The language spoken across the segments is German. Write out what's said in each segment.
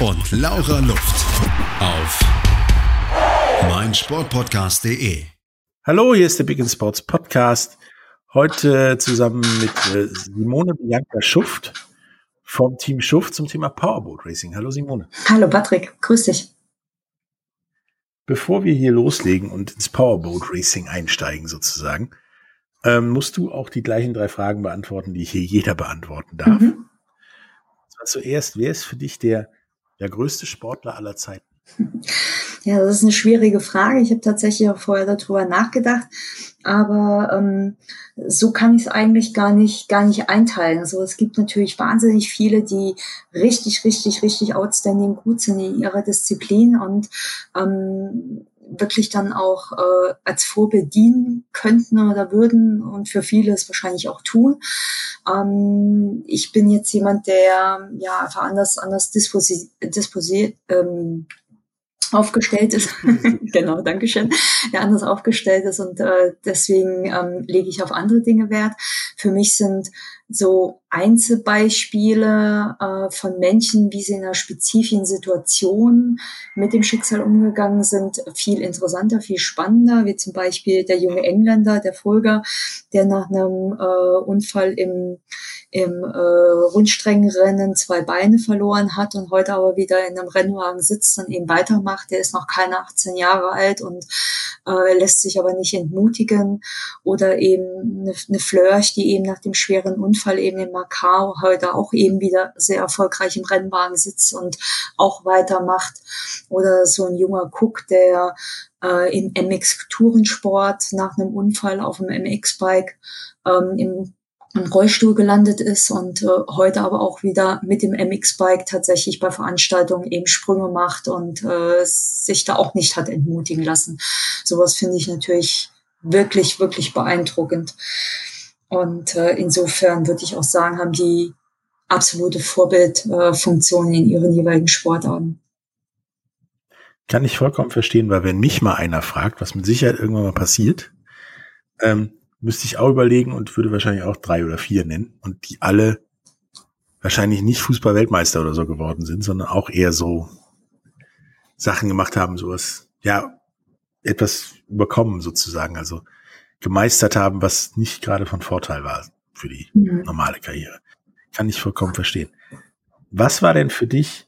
und Laura Luft. Auf meinsportpodcast.de. Hallo, hier ist der Big End Sports Podcast. Heute zusammen mit äh, Simone Bianca Schuft vom Team Schuft zum Thema Powerboat Racing. Hallo Simone. Hallo Patrick, grüß dich. Bevor wir hier loslegen und ins Powerboat Racing einsteigen sozusagen, ähm, musst du auch die gleichen drei Fragen beantworten, die hier jeder beantworten darf. Mhm. zuerst, wer ist für dich der, der größte Sportler aller Zeiten? Ja, das ist eine schwierige Frage. Ich habe tatsächlich auch vorher darüber nachgedacht, aber ähm, so kann ich es eigentlich gar nicht gar nicht einteilen. Also es gibt natürlich wahnsinnig viele, die richtig, richtig, richtig outstanding gut sind in ihrer Disziplin und ähm, wirklich dann auch äh, als Vorbild dienen könnten oder würden und für viele es wahrscheinlich auch tun. Ähm, ich bin jetzt jemand, der ja einfach anders anders disposiert, disposiert ähm, aufgestellt ist. genau, Dankeschön. Der anders aufgestellt ist und äh, deswegen ähm, lege ich auf andere Dinge Wert. Für mich sind so Einzelbeispiele äh, von Menschen, wie sie in einer spezifischen Situation mit dem Schicksal umgegangen sind, viel interessanter, viel spannender, wie zum Beispiel der junge Engländer, der Folger, der nach einem äh, Unfall im im äh, Rundstreckenrennen zwei Beine verloren hat und heute aber wieder in einem Rennwagen sitzt und eben weitermacht. Der ist noch keine 18 Jahre alt und äh, lässt sich aber nicht entmutigen. Oder eben eine, eine Flörsch, die eben nach dem schweren Unfall eben in Macau heute auch eben wieder sehr erfolgreich im Rennwagen sitzt und auch weitermacht. Oder so ein junger Cook, der äh, im MX-Tourensport nach einem Unfall auf dem MX-Bike ähm, im im Rollstuhl gelandet ist und äh, heute aber auch wieder mit dem MX-Bike tatsächlich bei Veranstaltungen eben Sprünge macht und äh, sich da auch nicht hat entmutigen lassen. Sowas finde ich natürlich wirklich, wirklich beeindruckend. Und äh, insofern würde ich auch sagen, haben die absolute Vorbildfunktion äh, in ihren jeweiligen Sportarten. Kann ich vollkommen verstehen, weil wenn mich mal einer fragt, was mit Sicherheit irgendwann mal passiert, ähm, müsste ich auch überlegen und würde wahrscheinlich auch drei oder vier nennen und die alle wahrscheinlich nicht Fußball-Weltmeister oder so geworden sind, sondern auch eher so Sachen gemacht haben, sowas, ja, etwas überkommen sozusagen, also gemeistert haben, was nicht gerade von Vorteil war für die mhm. normale Karriere. Kann ich vollkommen verstehen. Was war denn für dich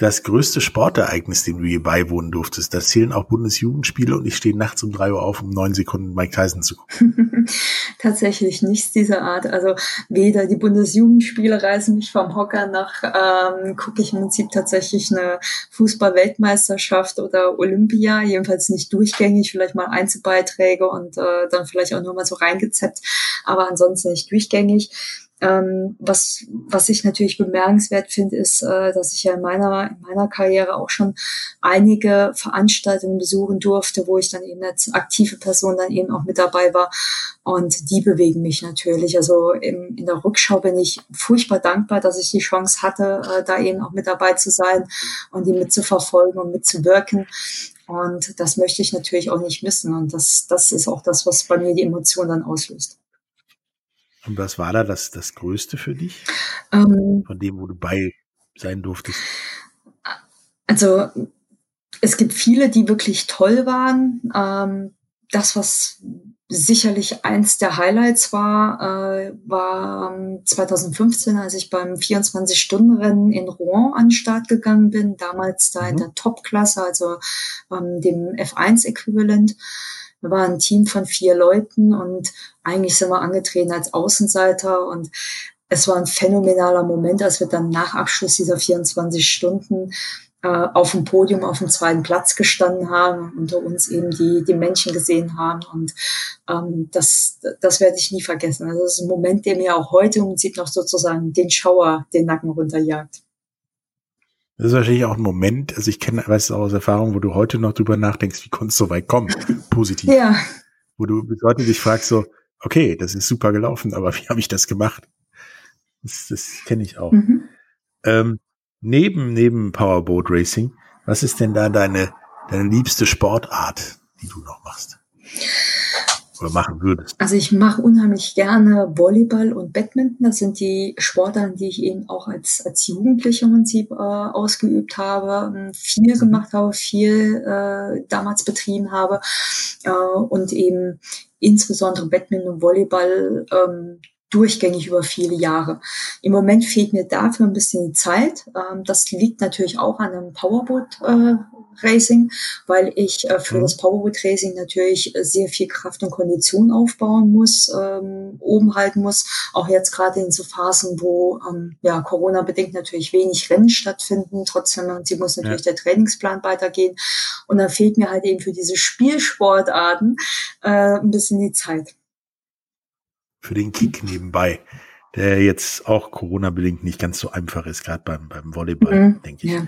das größte Sportereignis, dem du je beiwohnen durftest. Da zählen auch Bundesjugendspiele und ich stehe nachts um drei Uhr auf, um neun Sekunden Mike Tyson zu gucken. Tatsächlich nichts dieser Art. Also weder die Bundesjugendspiele reißen mich vom Hocker nach, ähm, gucke ich im Prinzip tatsächlich eine Fußball-Weltmeisterschaft oder Olympia, jedenfalls nicht durchgängig, vielleicht mal Einzelbeiträge und äh, dann vielleicht auch nur mal so reingezeppt, aber ansonsten nicht durchgängig. Ähm, was, was ich natürlich bemerkenswert finde, ist, äh, dass ich ja in meiner, in meiner Karriere auch schon einige Veranstaltungen besuchen durfte, wo ich dann eben als aktive Person dann eben auch mit dabei war. Und die bewegen mich natürlich. Also im, in der Rückschau bin ich furchtbar dankbar, dass ich die Chance hatte, äh, da eben auch mit dabei zu sein und die mitzuverfolgen und mitzuwirken. Und das möchte ich natürlich auch nicht missen. Und das, das ist auch das, was bei mir die Emotion dann auslöst. Und was war da das, das Größte für dich? Ähm, von dem, wo du bei sein durftest? Also, es gibt viele, die wirklich toll waren. Ähm, das, was sicherlich eins der Highlights war, äh, war 2015, als ich beim 24-Stunden-Rennen in Rouen an den Start gegangen bin, damals da mhm. in der Top-Klasse, also ähm, dem F1-Äquivalent. Wir waren ein Team von vier Leuten und eigentlich sind wir angetreten als Außenseiter und es war ein phänomenaler Moment, als wir dann nach Abschluss dieser 24 Stunden äh, auf dem Podium auf dem zweiten Platz gestanden haben, unter uns eben die, die Menschen gesehen haben. Und ähm, das, das werde ich nie vergessen. Also das ist ein Moment, der mir auch heute im Prinzip noch sozusagen den Schauer den Nacken runterjagt. Das ist wahrscheinlich auch ein Moment, also ich kenne, weiß es auch aus Erfahrung, wo du heute noch drüber nachdenkst, wie konntest du so weit kommen? Positiv. Ja. Wo du bis heute dich fragst so, okay, das ist super gelaufen, aber wie habe ich das gemacht? Das, das kenne ich auch. Mhm. Ähm, neben, neben Powerboat Racing, was ist denn da deine, deine liebste Sportart, die du noch machst? Oder machen würdest? Also ich mache unheimlich gerne Volleyball und Badminton. Das sind die Sportarten, die ich eben auch als, als Jugendliche im Prinzip äh, ausgeübt habe, ähm, viel mhm. gemacht habe, viel äh, damals betrieben habe äh, und eben insbesondere Badminton und Volleyball ähm, durchgängig über viele Jahre. Im Moment fehlt mir dafür ein bisschen die Zeit. Ähm, das liegt natürlich auch an einem Powerboat äh, Racing, weil ich äh, für mhm. das Powerboat Racing natürlich sehr viel Kraft und Kondition aufbauen muss, ähm, oben halten muss. Auch jetzt gerade in so Phasen, wo ähm, ja Corona bedingt natürlich wenig Rennen stattfinden. Trotzdem sie muss natürlich ja. der Trainingsplan weitergehen. Und dann fehlt mir halt eben für diese Spielsportarten äh, ein bisschen die Zeit für den Kick nebenbei, der jetzt auch Corona-bedingt nicht ganz so einfach ist, gerade beim, beim Volleyball, mhm, denke ich. Ja.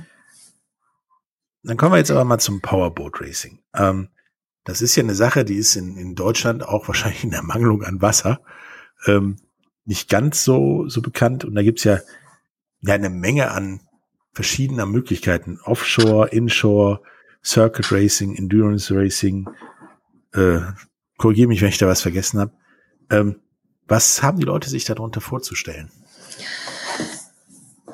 Dann kommen wir jetzt aber mal zum Powerboat Racing. Ähm, das ist ja eine Sache, die ist in, in Deutschland auch wahrscheinlich in der Mangelung an Wasser ähm, nicht ganz so, so bekannt. Und da gibt's ja, ja eine Menge an verschiedener Möglichkeiten. Offshore, Inshore, Circuit Racing, Endurance Racing. Äh, Korrigiere mich, wenn ich da was vergessen habe. Ähm, was haben die Leute sich darunter vorzustellen?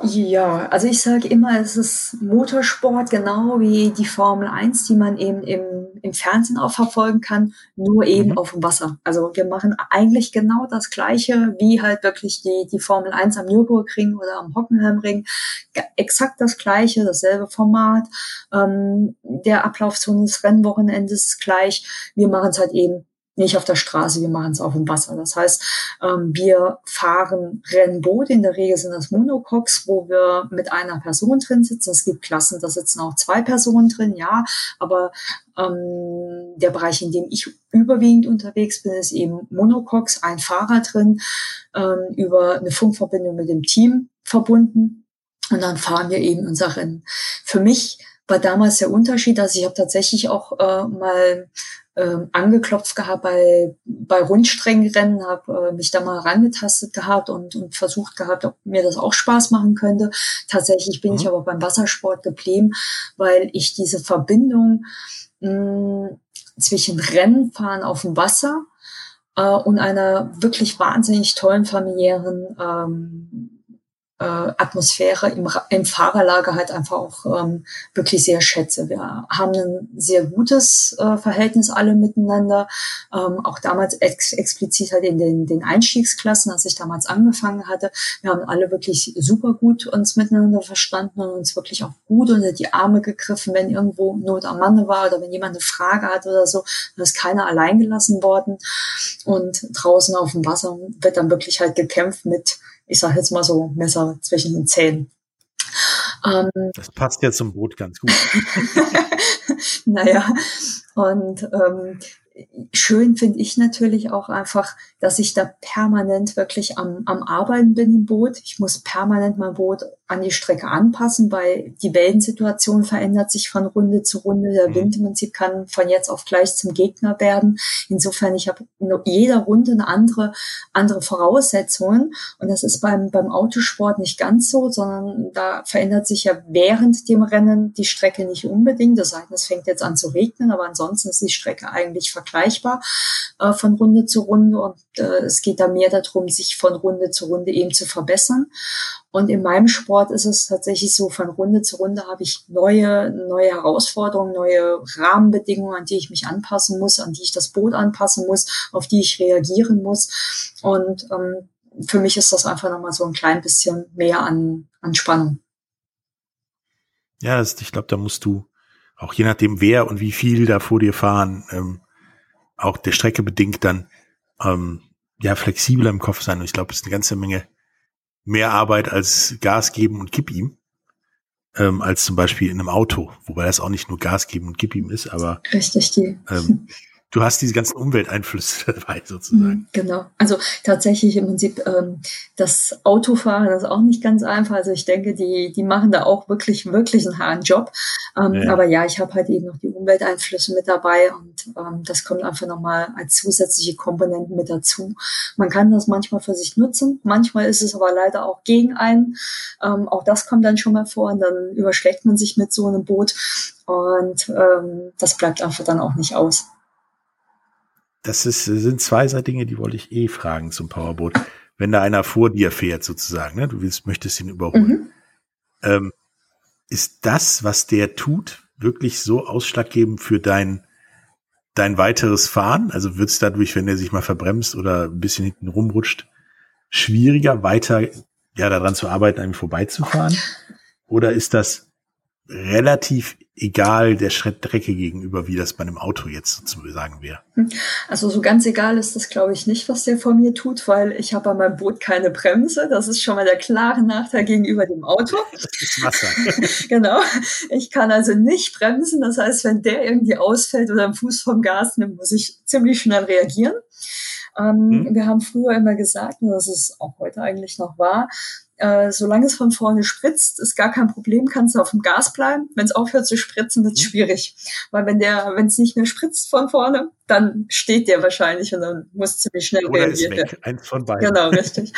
Ja, also ich sage immer, es ist Motorsport, genau wie die Formel 1, die man eben im, im Fernsehen auch verfolgen kann, nur eben mhm. auf dem Wasser. Also wir machen eigentlich genau das Gleiche, wie halt wirklich die, die Formel 1 am Nürburgring oder am Hockenheimring. Exakt das Gleiche, dasselbe Format. Ähm, der Ablauf so eines Rennwochenendes ist gleich. Wir machen es halt eben nicht auf der Straße, wir machen es auf dem Wasser. Das heißt, ähm, wir fahren Rennboot, in der Regel sind das Monocoques, wo wir mit einer Person drin sitzen. Es gibt Klassen, da sitzen auch zwei Personen drin, ja, aber ähm, der Bereich, in dem ich überwiegend unterwegs bin, ist eben Monocoques, ein Fahrer drin, ähm, über eine Funkverbindung mit dem Team verbunden. Und dann fahren wir eben unser Rennen. Für mich war damals der Unterschied, also ich habe tatsächlich auch äh, mal ähm, angeklopft gehabt bei, bei Rundstreckenrennen, habe äh, mich da mal rangetastet gehabt und, und versucht gehabt, ob mir das auch Spaß machen könnte. Tatsächlich bin mhm. ich aber beim Wassersport geblieben, weil ich diese Verbindung mh, zwischen Rennfahren auf dem Wasser äh, und einer wirklich wahnsinnig tollen familiären ähm, äh, Atmosphäre im, im Fahrerlager halt einfach auch ähm, wirklich sehr schätze. Wir haben ein sehr gutes äh, Verhältnis alle miteinander, ähm, auch damals ex explizit halt in den, den Einstiegsklassen, als ich damals angefangen hatte. Wir haben alle wirklich super gut uns miteinander verstanden und uns wirklich auch gut unter die Arme gegriffen, wenn irgendwo Not am Manne war oder wenn jemand eine Frage hat oder so, dann ist keiner allein gelassen worden. Und draußen auf dem Wasser wird dann wirklich halt gekämpft mit ich sage jetzt mal so, Messer zwischen den Zähnen. Ähm, das passt ja zum Boot ganz gut. naja, und ähm, schön finde ich natürlich auch einfach, dass ich da permanent wirklich am, am Arbeiten bin im Boot. Ich muss permanent mein Boot an die Strecke anpassen, weil die Wellensituation verändert sich von Runde zu Runde. Der mhm. Wind im Prinzip kann von jetzt auf gleich zum Gegner werden. Insofern, ich habe in jeder Runde eine andere, andere Voraussetzungen. Und das ist beim, beim Autosport nicht ganz so, sondern da verändert sich ja während dem Rennen die Strecke nicht unbedingt. Das heißt, es fängt jetzt an zu regnen, aber ansonsten ist die Strecke eigentlich vergleichbar äh, von Runde zu Runde. Und es geht da mehr darum, sich von Runde zu Runde eben zu verbessern. Und in meinem Sport ist es tatsächlich so, von Runde zu Runde habe ich neue, neue Herausforderungen, neue Rahmenbedingungen, an die ich mich anpassen muss, an die ich das Boot anpassen muss, auf die ich reagieren muss. Und ähm, für mich ist das einfach nochmal so ein klein bisschen mehr an, an Spannung. Ja, das, ich glaube, da musst du auch je nachdem, wer und wie viel da vor dir fahren, ähm, auch der Strecke bedingt dann ähm, ja flexibler im Kopf sein. Und ich glaube, es ist eine ganze Menge mehr Arbeit als Gas geben und gib ihm, ähm, als zum Beispiel in einem Auto, wobei das auch nicht nur Gas geben und gib ihm ist, aber richtig die. Ähm, du hast diese ganzen Umwelteinflüsse dabei sozusagen. Mhm, genau. Also tatsächlich im Prinzip ähm, das Autofahren ist auch nicht ganz einfach. Also ich denke, die, die machen da auch wirklich, wirklich einen harten Job. Ähm, ja. Aber ja, ich habe halt eben noch die Umwelteinflüsse mit dabei und ähm, das kommt einfach nochmal als zusätzliche Komponenten mit dazu. Man kann das manchmal für sich nutzen, manchmal ist es aber leider auch gegen einen. Ähm, auch das kommt dann schon mal vor und dann überschlägt man sich mit so einem Boot und ähm, das bleibt einfach dann auch nicht aus das ist, sind zwei Dinge, die wollte ich eh fragen zum Powerboat. Wenn da einer vor dir fährt, sozusagen, ne? du willst, möchtest ihn überholen. Mhm. Ähm, ist das, was der tut, wirklich so ausschlaggebend für dein, dein weiteres Fahren? Also wird es dadurch, wenn er sich mal verbremst oder ein bisschen hinten rumrutscht, schwieriger, weiter ja, daran zu arbeiten, an ihm vorbeizufahren? Oder ist das relativ egal der Schrittdrecke gegenüber, wie das bei einem Auto jetzt sozusagen wäre. Hm. Also so ganz egal ist das, glaube ich, nicht, was der vor mir tut, weil ich habe an meinem Boot keine Bremse. Das ist schon mal der klare Nachteil gegenüber dem Auto. Das ist Wasser. genau. Ich kann also nicht bremsen. Das heißt, wenn der irgendwie ausfällt oder einen Fuß vom Gas nimmt, muss ich ziemlich schnell reagieren. Ähm, hm. Wir haben früher immer gesagt, und das ist auch heute eigentlich noch wahr, äh, solange es von vorne spritzt, ist gar kein Problem, kannst du auf dem Gas bleiben. Wenn es aufhört zu spritzen, wird es mhm. schwierig. Weil wenn der, wenn es nicht mehr spritzt von vorne, dann steht der wahrscheinlich und dann muss ziemlich schnell Oder reagiert werden. Eins von beiden. Genau, richtig.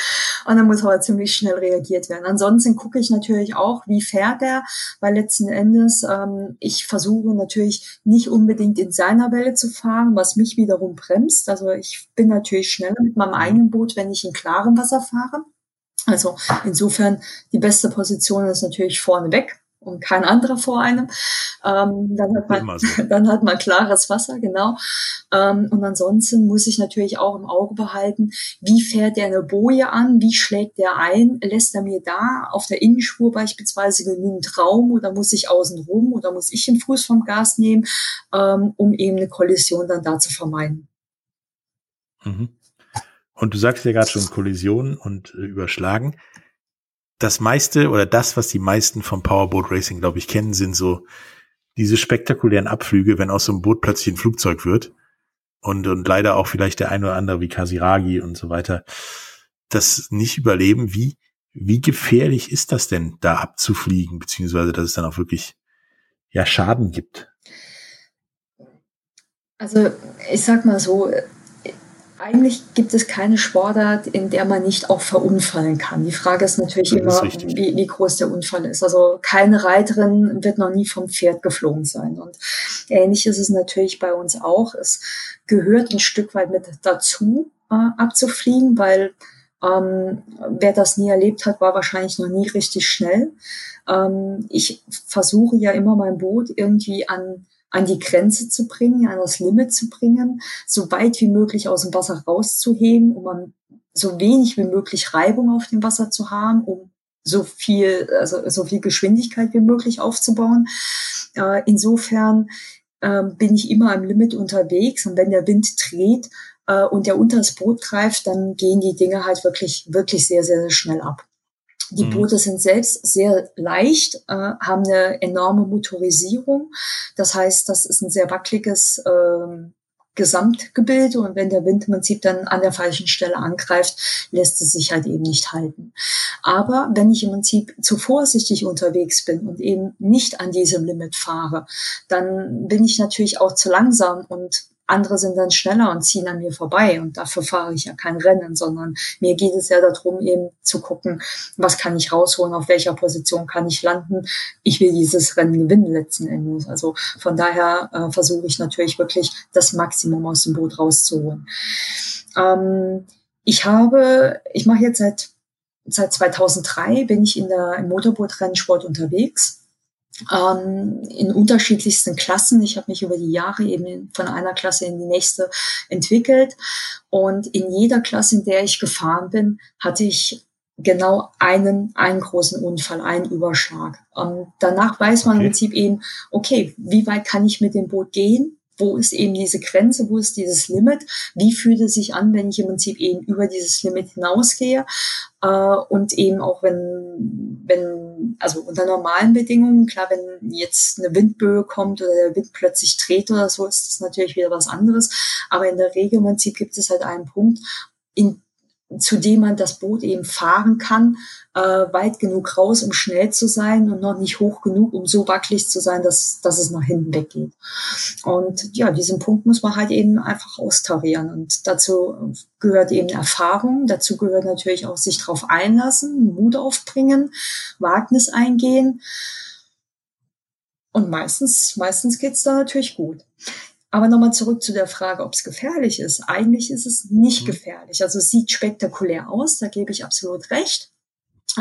Und dann muss aber ziemlich schnell reagiert werden. Ansonsten gucke ich natürlich auch, wie fährt er, weil letzten Endes ähm, ich versuche natürlich nicht unbedingt in seiner Welle zu fahren, was mich wiederum bremst. Also ich bin natürlich schneller mit meinem mhm. eigenen Boot, wenn ich in klarem Wasser fahre. Also insofern die beste Position ist natürlich vorne weg und kein anderer vor einem. Ähm, dann, hat man, so. dann hat man klares Wasser, genau. Ähm, und ansonsten muss ich natürlich auch im Auge behalten, wie fährt der eine Boje an, wie schlägt der ein, lässt er mir da auf der Innenspur beispielsweise genügend Raum oder muss ich außen rum oder muss ich den Fuß vom Gas nehmen, ähm, um eben eine Kollision dann da zu vermeiden. Mhm. Und du sagst ja gerade schon Kollisionen und äh, Überschlagen. Das meiste oder das, was die meisten vom Powerboat Racing, glaube ich, kennen, sind so diese spektakulären Abflüge, wenn aus so einem Boot plötzlich ein Flugzeug wird. Und, und leider auch vielleicht der ein oder andere wie Kasiragi und so weiter, das nicht überleben. Wie, wie gefährlich ist das denn, da abzufliegen, beziehungsweise dass es dann auch wirklich ja Schaden gibt? Also ich sag mal so, eigentlich gibt es keine Sportart, in der man nicht auch verunfallen kann. Die Frage ist natürlich das immer, ist wie, wie, groß der Unfall ist. Also keine Reiterin wird noch nie vom Pferd geflogen sein. Und ähnlich ist es natürlich bei uns auch. Es gehört ein Stück weit mit dazu, äh, abzufliegen, weil ähm, wer das nie erlebt hat, war wahrscheinlich noch nie richtig schnell. Ähm, ich versuche ja immer mein Boot irgendwie an an die Grenze zu bringen, an das Limit zu bringen, so weit wie möglich aus dem Wasser rauszuheben, um so wenig wie möglich Reibung auf dem Wasser zu haben, um so viel, also so viel Geschwindigkeit wie möglich aufzubauen. Äh, insofern äh, bin ich immer am Limit unterwegs und wenn der Wind dreht äh, und der unter das Boot greift, dann gehen die Dinge halt wirklich, wirklich sehr, sehr, sehr schnell ab. Die mhm. Boote sind selbst sehr leicht, äh, haben eine enorme Motorisierung. Das heißt, das ist ein sehr wackeliges ähm, Gesamtgebilde und wenn der Wind im Prinzip dann an der falschen Stelle angreift, lässt es sich halt eben nicht halten. Aber wenn ich im Prinzip zu vorsichtig unterwegs bin und eben nicht an diesem Limit fahre, dann bin ich natürlich auch zu langsam und andere sind dann schneller und ziehen an mir vorbei. Und dafür fahre ich ja kein Rennen, sondern mir geht es ja darum, eben zu gucken, was kann ich rausholen, auf welcher Position kann ich landen. Ich will dieses Rennen gewinnen letzten Endes. Also von daher äh, versuche ich natürlich wirklich das Maximum aus dem Boot rauszuholen. Ähm, ich habe, ich mache jetzt seit seit 2003 bin ich in der im Motorboot-Rennsport unterwegs ähm, in unterschiedlichsten Klassen. Ich habe mich über die Jahre eben von einer Klasse in die nächste entwickelt. Und in jeder Klasse, in der ich gefahren bin, hatte ich genau einen, einen großen Unfall, einen Überschlag. Ähm, danach weiß man okay. im Prinzip eben, okay, wie weit kann ich mit dem Boot gehen? Wo ist eben diese Grenze, wo ist dieses Limit, wie fühlt es sich an, wenn ich im Prinzip eben über dieses Limit hinausgehe äh, und eben auch wenn, wenn, also unter normalen Bedingungen, klar, wenn jetzt eine Windböe kommt oder der Wind plötzlich dreht oder so, ist das natürlich wieder was anderes, aber in der Regel im Prinzip gibt es halt einen Punkt, in zu dem man das Boot eben fahren kann, äh, weit genug raus, um schnell zu sein und noch nicht hoch genug, um so wackelig zu sein, dass, dass es nach hinten weggeht. Und ja, diesen Punkt muss man halt eben einfach austarieren. Und dazu gehört eben Erfahrung, dazu gehört natürlich auch sich darauf einlassen, Mut aufbringen, Wagnis eingehen. Und meistens, meistens geht's da natürlich gut. Aber nochmal zurück zu der Frage, ob es gefährlich ist. Eigentlich ist es nicht mhm. gefährlich. Also es sieht spektakulär aus, da gebe ich absolut recht.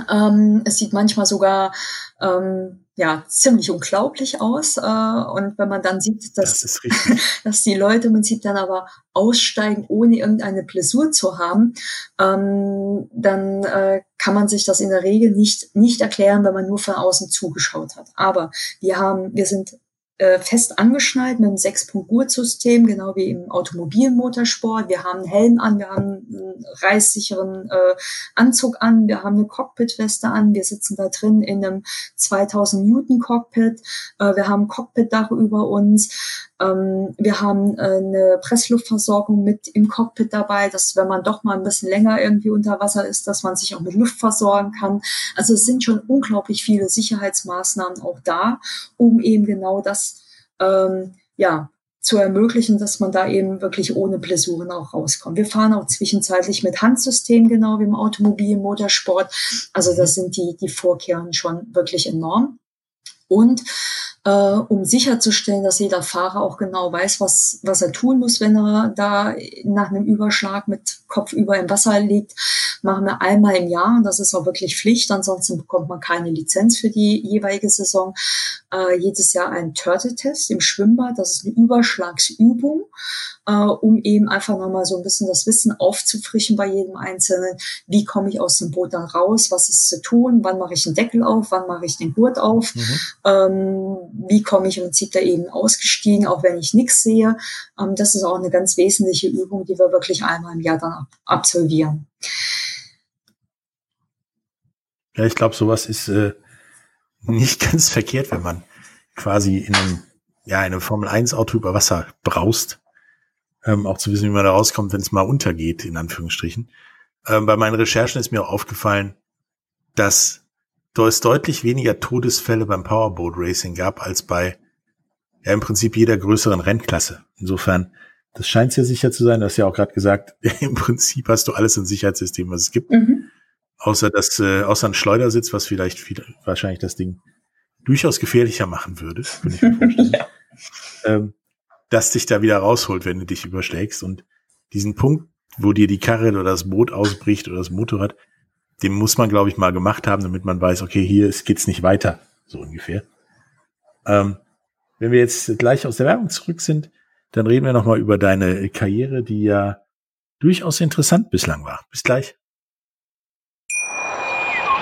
Ähm, es sieht manchmal sogar ähm, ja ziemlich unglaublich aus. Äh, und wenn man dann sieht, dass, das dass die Leute im Prinzip dann aber aussteigen, ohne irgendeine Blessur zu haben, ähm, dann äh, kann man sich das in der Regel nicht, nicht erklären, wenn man nur von außen zugeschaut hat. Aber wir haben, wir sind äh, fest angeschnallt mit einem Sechs-Punkt-Gurtsystem, genau wie im Automobilmotorsport. Wir haben einen Helm an, wir haben einen reißsicheren äh, Anzug an, wir haben eine Cockpitweste an, wir sitzen da drin in einem 2000 Newton Cockpit, äh, wir haben ein Cockpitdach über uns, ähm, wir haben äh, eine Pressluftversorgung mit im Cockpit dabei, dass wenn man doch mal ein bisschen länger irgendwie unter Wasser ist, dass man sich auch mit Luft versorgen kann. Also es sind schon unglaublich viele Sicherheitsmaßnahmen auch da, um eben genau das ähm, ja zu ermöglichen, dass man da eben wirklich ohne Blessuren auch rauskommt. Wir fahren auch zwischenzeitlich mit Handsystem, genau wie im Automobil, Motorsport. Also das sind die, die Vorkehrungen schon wirklich enorm. Und äh, um sicherzustellen, dass jeder Fahrer auch genau weiß, was, was er tun muss, wenn er da nach einem Überschlag mit Kopf über im Wasser liegt, machen wir einmal im Jahr und das ist auch wirklich Pflicht, ansonsten bekommt man keine Lizenz für die jeweilige Saison. Äh, jedes Jahr ein Turtle-Test im Schwimmbad, das ist eine Überschlagsübung, äh, um eben einfach nochmal so ein bisschen das Wissen aufzufrischen bei jedem Einzelnen. Wie komme ich aus dem Boot dann raus? Was ist zu tun? Wann mache ich den Deckel auf? Wann mache ich den Gurt auf? Mhm. Ähm, wie komme ich im Prinzip da eben ausgestiegen, auch wenn ich nichts sehe? Ähm, das ist auch eine ganz wesentliche Übung, die wir wirklich einmal im Jahr dann absolvieren. Ja, ich glaube, sowas ist äh, nicht ganz verkehrt, wenn man quasi in einem, ja, in einem Formel-1-Auto über Wasser braust. Ähm, auch zu wissen, wie man da rauskommt, wenn es mal untergeht, in Anführungsstrichen. Ähm, bei meinen Recherchen ist mir auch aufgefallen, dass es deutlich weniger Todesfälle beim Powerboat Racing gab als bei ja im Prinzip jeder größeren Rennklasse. Insofern, das scheint sehr sicher zu sein. Du hast ja auch gerade gesagt, im Prinzip hast du alles im Sicherheitssystem, was es gibt. Mhm. Außer das, äh, außer ein Schleudersitz, was vielleicht viel, wahrscheinlich das Ding durchaus gefährlicher machen würde, würde ich mir vorstellen. ja. ähm, das dich da wieder rausholt, wenn du dich überschlägst. Und diesen Punkt, wo dir die Karre oder das Boot ausbricht oder das Motorrad, den muss man, glaube ich, mal gemacht haben, damit man weiß, okay, hier geht's nicht weiter, so ungefähr. Ähm, wenn wir jetzt gleich aus der Werbung zurück sind, dann reden wir nochmal über deine Karriere, die ja durchaus interessant bislang war. Bis gleich.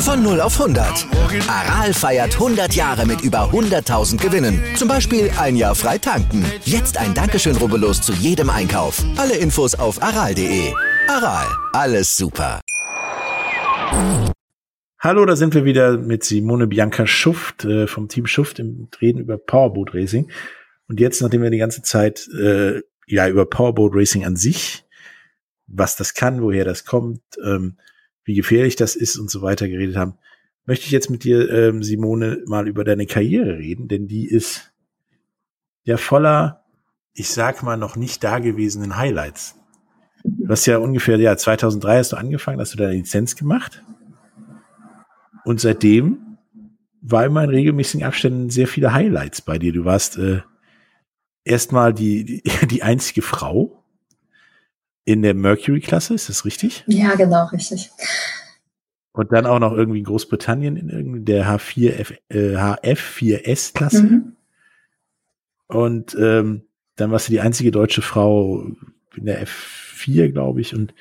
Von 0 auf 100. Aral feiert 100 Jahre mit über 100.000 Gewinnen. Zum Beispiel ein Jahr frei tanken. Jetzt ein Dankeschön, rubbellos zu jedem Einkauf. Alle Infos auf aral.de. Aral, alles super. Hallo, da sind wir wieder mit Simone Bianca Schuft äh, vom Team Schuft im Reden über Powerboat Racing. Und jetzt, nachdem wir die ganze Zeit äh, ja über Powerboat Racing an sich, was das kann, woher das kommt, ähm, wie gefährlich das ist und so weiter geredet haben, möchte ich jetzt mit dir, ähm, Simone, mal über deine Karriere reden, denn die ist ja voller, ich sag mal, noch nicht dagewesenen Highlights. Du hast ja ungefähr, ja, 2003 hast du angefangen, hast du deine Lizenz gemacht. Und seitdem war immer in regelmäßigen Abständen sehr viele Highlights bei dir. Du warst äh, erstmal die, die, die einzige Frau in der Mercury-Klasse, ist das richtig? Ja, genau, richtig. Und dann auch noch irgendwie Großbritannien in der H4F, äh, HF4S-Klasse. Mhm. Und ähm, dann warst du die einzige deutsche Frau in der F4, glaube ich, und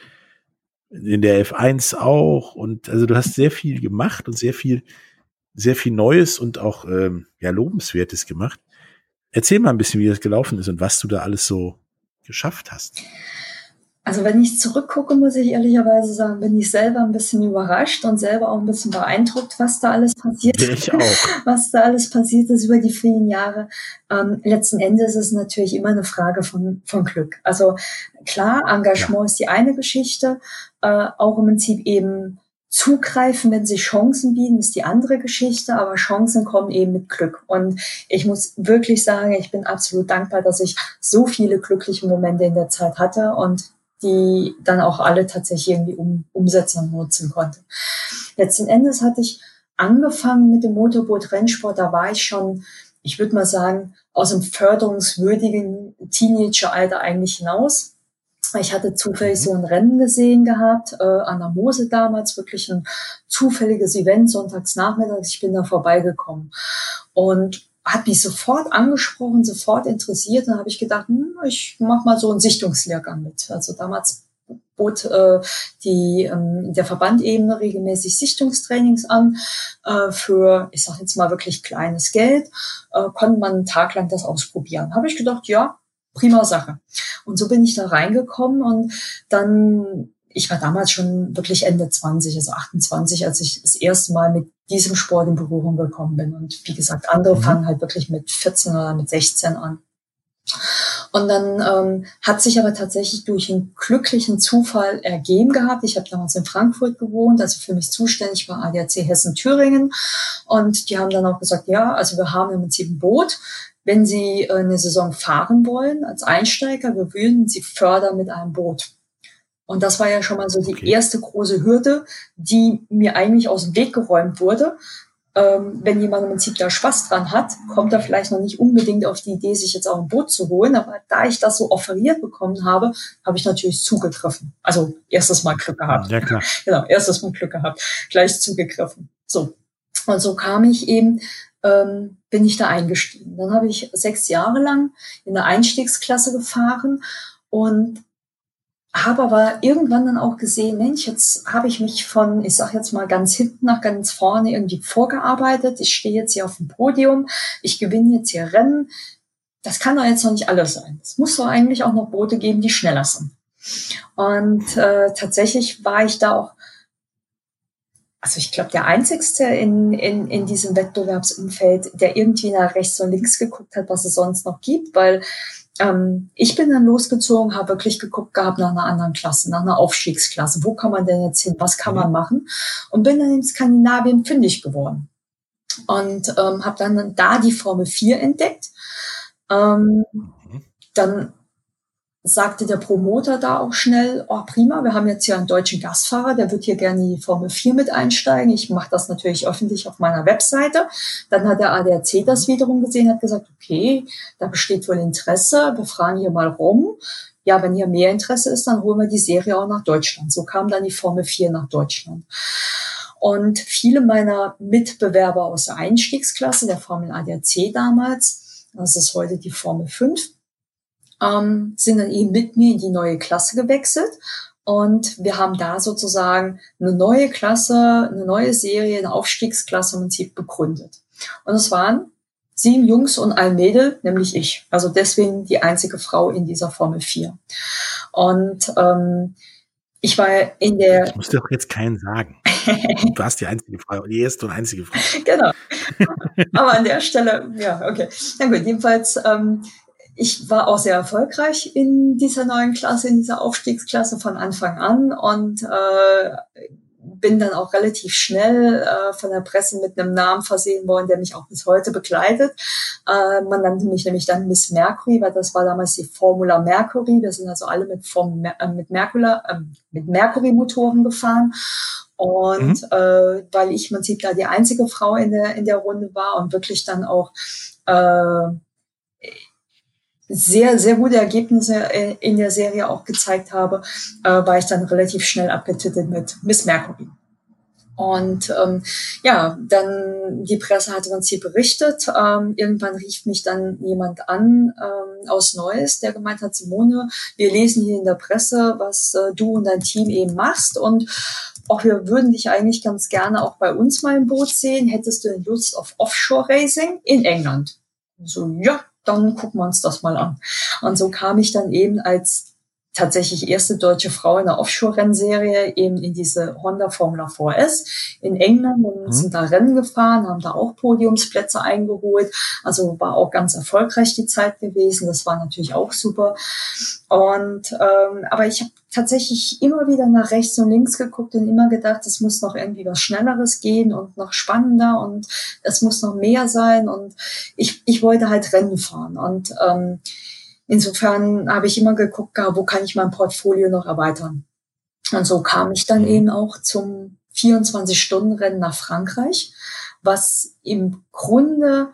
in der F1 auch. Und also du hast sehr viel gemacht und sehr viel, sehr viel Neues und auch ähm, ja, Lobenswertes gemacht. Erzähl mal ein bisschen, wie das gelaufen ist und was du da alles so geschafft hast. Also wenn ich zurückgucke, muss ich ehrlicherweise sagen, bin ich selber ein bisschen überrascht und selber auch ein bisschen beeindruckt, was da alles passiert ist. Ich auch. Was da alles passiert ist über die vielen Jahre. Ähm, letzten Endes ist es natürlich immer eine Frage von, von Glück. Also klar, Engagement ja. ist die eine Geschichte, äh, auch im Prinzip eben zugreifen, wenn sie Chancen bieten, ist die andere Geschichte, aber Chancen kommen eben mit Glück. Und ich muss wirklich sagen, ich bin absolut dankbar, dass ich so viele glückliche Momente in der Zeit hatte und die dann auch alle tatsächlich irgendwie um, umsetzen und nutzen konnte. Letzten Endes hatte ich angefangen mit dem Motorboot-Rennsport, da war ich schon, ich würde mal sagen, aus dem förderungswürdigen Teenageralter eigentlich hinaus. Ich hatte zufällig so ein Rennen gesehen gehabt, äh, an der Mose damals, wirklich ein zufälliges Event, sonntags nachmittags, ich bin da vorbeigekommen. Und hat mich sofort angesprochen, sofort interessiert. Dann habe ich gedacht, hm, ich mache mal so einen Sichtungslehrgang mit. Also damals bot äh, die, ähm, der Verbandebene regelmäßig Sichtungstrainings an äh, für, ich sage jetzt mal wirklich kleines Geld, äh, konnte man einen Tag lang das ausprobieren. Habe ich gedacht, ja, prima Sache. Und so bin ich da reingekommen und dann ich war damals schon wirklich Ende 20, also 28, als ich das erste Mal mit diesem Sport in Berührung gekommen bin. Und wie gesagt, andere mhm. fangen halt wirklich mit 14 oder mit 16 an. Und dann ähm, hat sich aber tatsächlich durch einen glücklichen Zufall ergeben gehabt. Ich habe damals in Frankfurt gewohnt, also für mich zuständig war ADAC Hessen-Thüringen. Und die haben dann auch gesagt, ja, also wir haben im Prinzip ein Boot. Wenn Sie äh, eine Saison fahren wollen als Einsteiger, wir würden Sie fördern mit einem Boot. Und das war ja schon mal so die okay. erste große Hürde, die mir eigentlich aus dem Weg geräumt wurde. Ähm, wenn jemand im Prinzip da Spaß dran hat, kommt er vielleicht noch nicht unbedingt auf die Idee, sich jetzt auch ein Boot zu holen. Aber da ich das so offeriert bekommen habe, habe ich natürlich zugegriffen. Also erstes Mal Glück gehabt. Ja, klar. Genau, erstes Mal Glück gehabt. Gleich zugegriffen. So. Und so kam ich eben, ähm, bin ich da eingestiegen. Dann habe ich sechs Jahre lang in der Einstiegsklasse gefahren und habe aber irgendwann dann auch gesehen, Mensch, jetzt habe ich mich von, ich sage jetzt mal ganz hinten nach ganz vorne irgendwie vorgearbeitet. Ich stehe jetzt hier auf dem Podium, ich gewinne jetzt hier Rennen. Das kann doch jetzt noch nicht alles sein. Es muss doch eigentlich auch noch Boote geben, die schneller sind. Und äh, tatsächlich war ich da auch, also ich glaube, der Einzigste in, in, in diesem Wettbewerbsumfeld, der irgendwie nach rechts und links geguckt hat, was es sonst noch gibt, weil ähm, ich bin dann losgezogen, habe wirklich geguckt gehabt nach einer anderen Klasse, nach einer Aufstiegsklasse. Wo kann man denn jetzt hin? Was kann mhm. man machen? Und bin dann in Skandinavien fündig geworden. Und ähm, habe dann da die Formel 4 entdeckt. Ähm, mhm. Dann sagte der Promoter da auch schnell, oh prima, wir haben jetzt hier einen deutschen Gastfahrer, der wird hier gerne in die Formel 4 mit einsteigen. Ich mache das natürlich öffentlich auf meiner Webseite. Dann hat der ADAC das wiederum gesehen, hat gesagt, okay, da besteht wohl Interesse, wir fragen hier mal rum. Ja, wenn hier mehr Interesse ist, dann holen wir die Serie auch nach Deutschland. So kam dann die Formel 4 nach Deutschland. Und viele meiner Mitbewerber aus der Einstiegsklasse, der Formel ADAC damals, das ist heute die Formel 5, ähm, sind dann eben mit mir in die neue Klasse gewechselt. Und wir haben da sozusagen eine neue Klasse, eine neue Serie, eine Aufstiegsklasse im Prinzip begründet. Und es waren sieben Jungs und ein Mädel, nämlich ich. Also deswegen die einzige Frau in dieser Formel 4. Und ähm, ich war in der. Ich muss dir doch jetzt keinen sagen. du hast die einzige Frau, die erste und einzige Frau. genau. Aber an der Stelle, ja, okay. Na gut, jedenfalls ähm, ich war auch sehr erfolgreich in dieser neuen Klasse, in dieser Aufstiegsklasse von Anfang an und äh, bin dann auch relativ schnell äh, von der Presse mit einem Namen versehen worden, der mich auch bis heute begleitet. Äh, man nannte mich nämlich dann Miss Mercury, weil das war damals die Formula Mercury. Wir sind also alle mit, Form, äh, mit, Mercula, äh, mit Mercury-Motoren gefahren. Und mhm. äh, weil ich im Prinzip da die einzige Frau in der, in der Runde war und wirklich dann auch äh, sehr, sehr gute Ergebnisse äh, in der Serie auch gezeigt habe, äh, war ich dann relativ schnell abgetitelt mit Miss Mercury. Und ähm, ja, dann die Presse hat im Prinzip berichtet. Ähm, irgendwann rief mich dann jemand an ähm, aus Neues, der gemeint hat, Simone, wir lesen hier in der Presse, was äh, du und dein Team eben machst. Und auch wir würden dich eigentlich ganz gerne auch bei uns mal im Boot sehen. Hättest du Lust auf Offshore Racing in England? So, ja, dann gucken wir uns das mal an. Und so kam ich dann eben als tatsächlich erste deutsche Frau in der Offshore-Rennserie eben in diese Honda Formula 4S in England und mhm. sind da Rennen gefahren, haben da auch Podiumsplätze eingeholt. Also war auch ganz erfolgreich die Zeit gewesen. Das war natürlich auch super. Und ähm, aber ich habe tatsächlich immer wieder nach rechts und links geguckt und immer gedacht, es muss noch irgendwie was Schnelleres gehen und noch spannender und es muss noch mehr sein. Und ich, ich wollte halt Rennen fahren. Und ähm, Insofern habe ich immer geguckt, wo kann ich mein Portfolio noch erweitern. Und so kam ich dann mhm. eben auch zum 24-Stunden-Rennen nach Frankreich, was im Grunde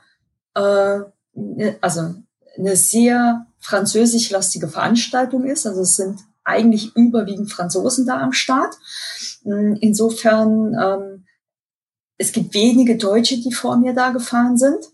äh, ne, also eine sehr französisch-lastige Veranstaltung ist. Also es sind eigentlich überwiegend Franzosen da am Start. Hm, insofern, ähm, es gibt wenige Deutsche, die vor mir da gefahren sind.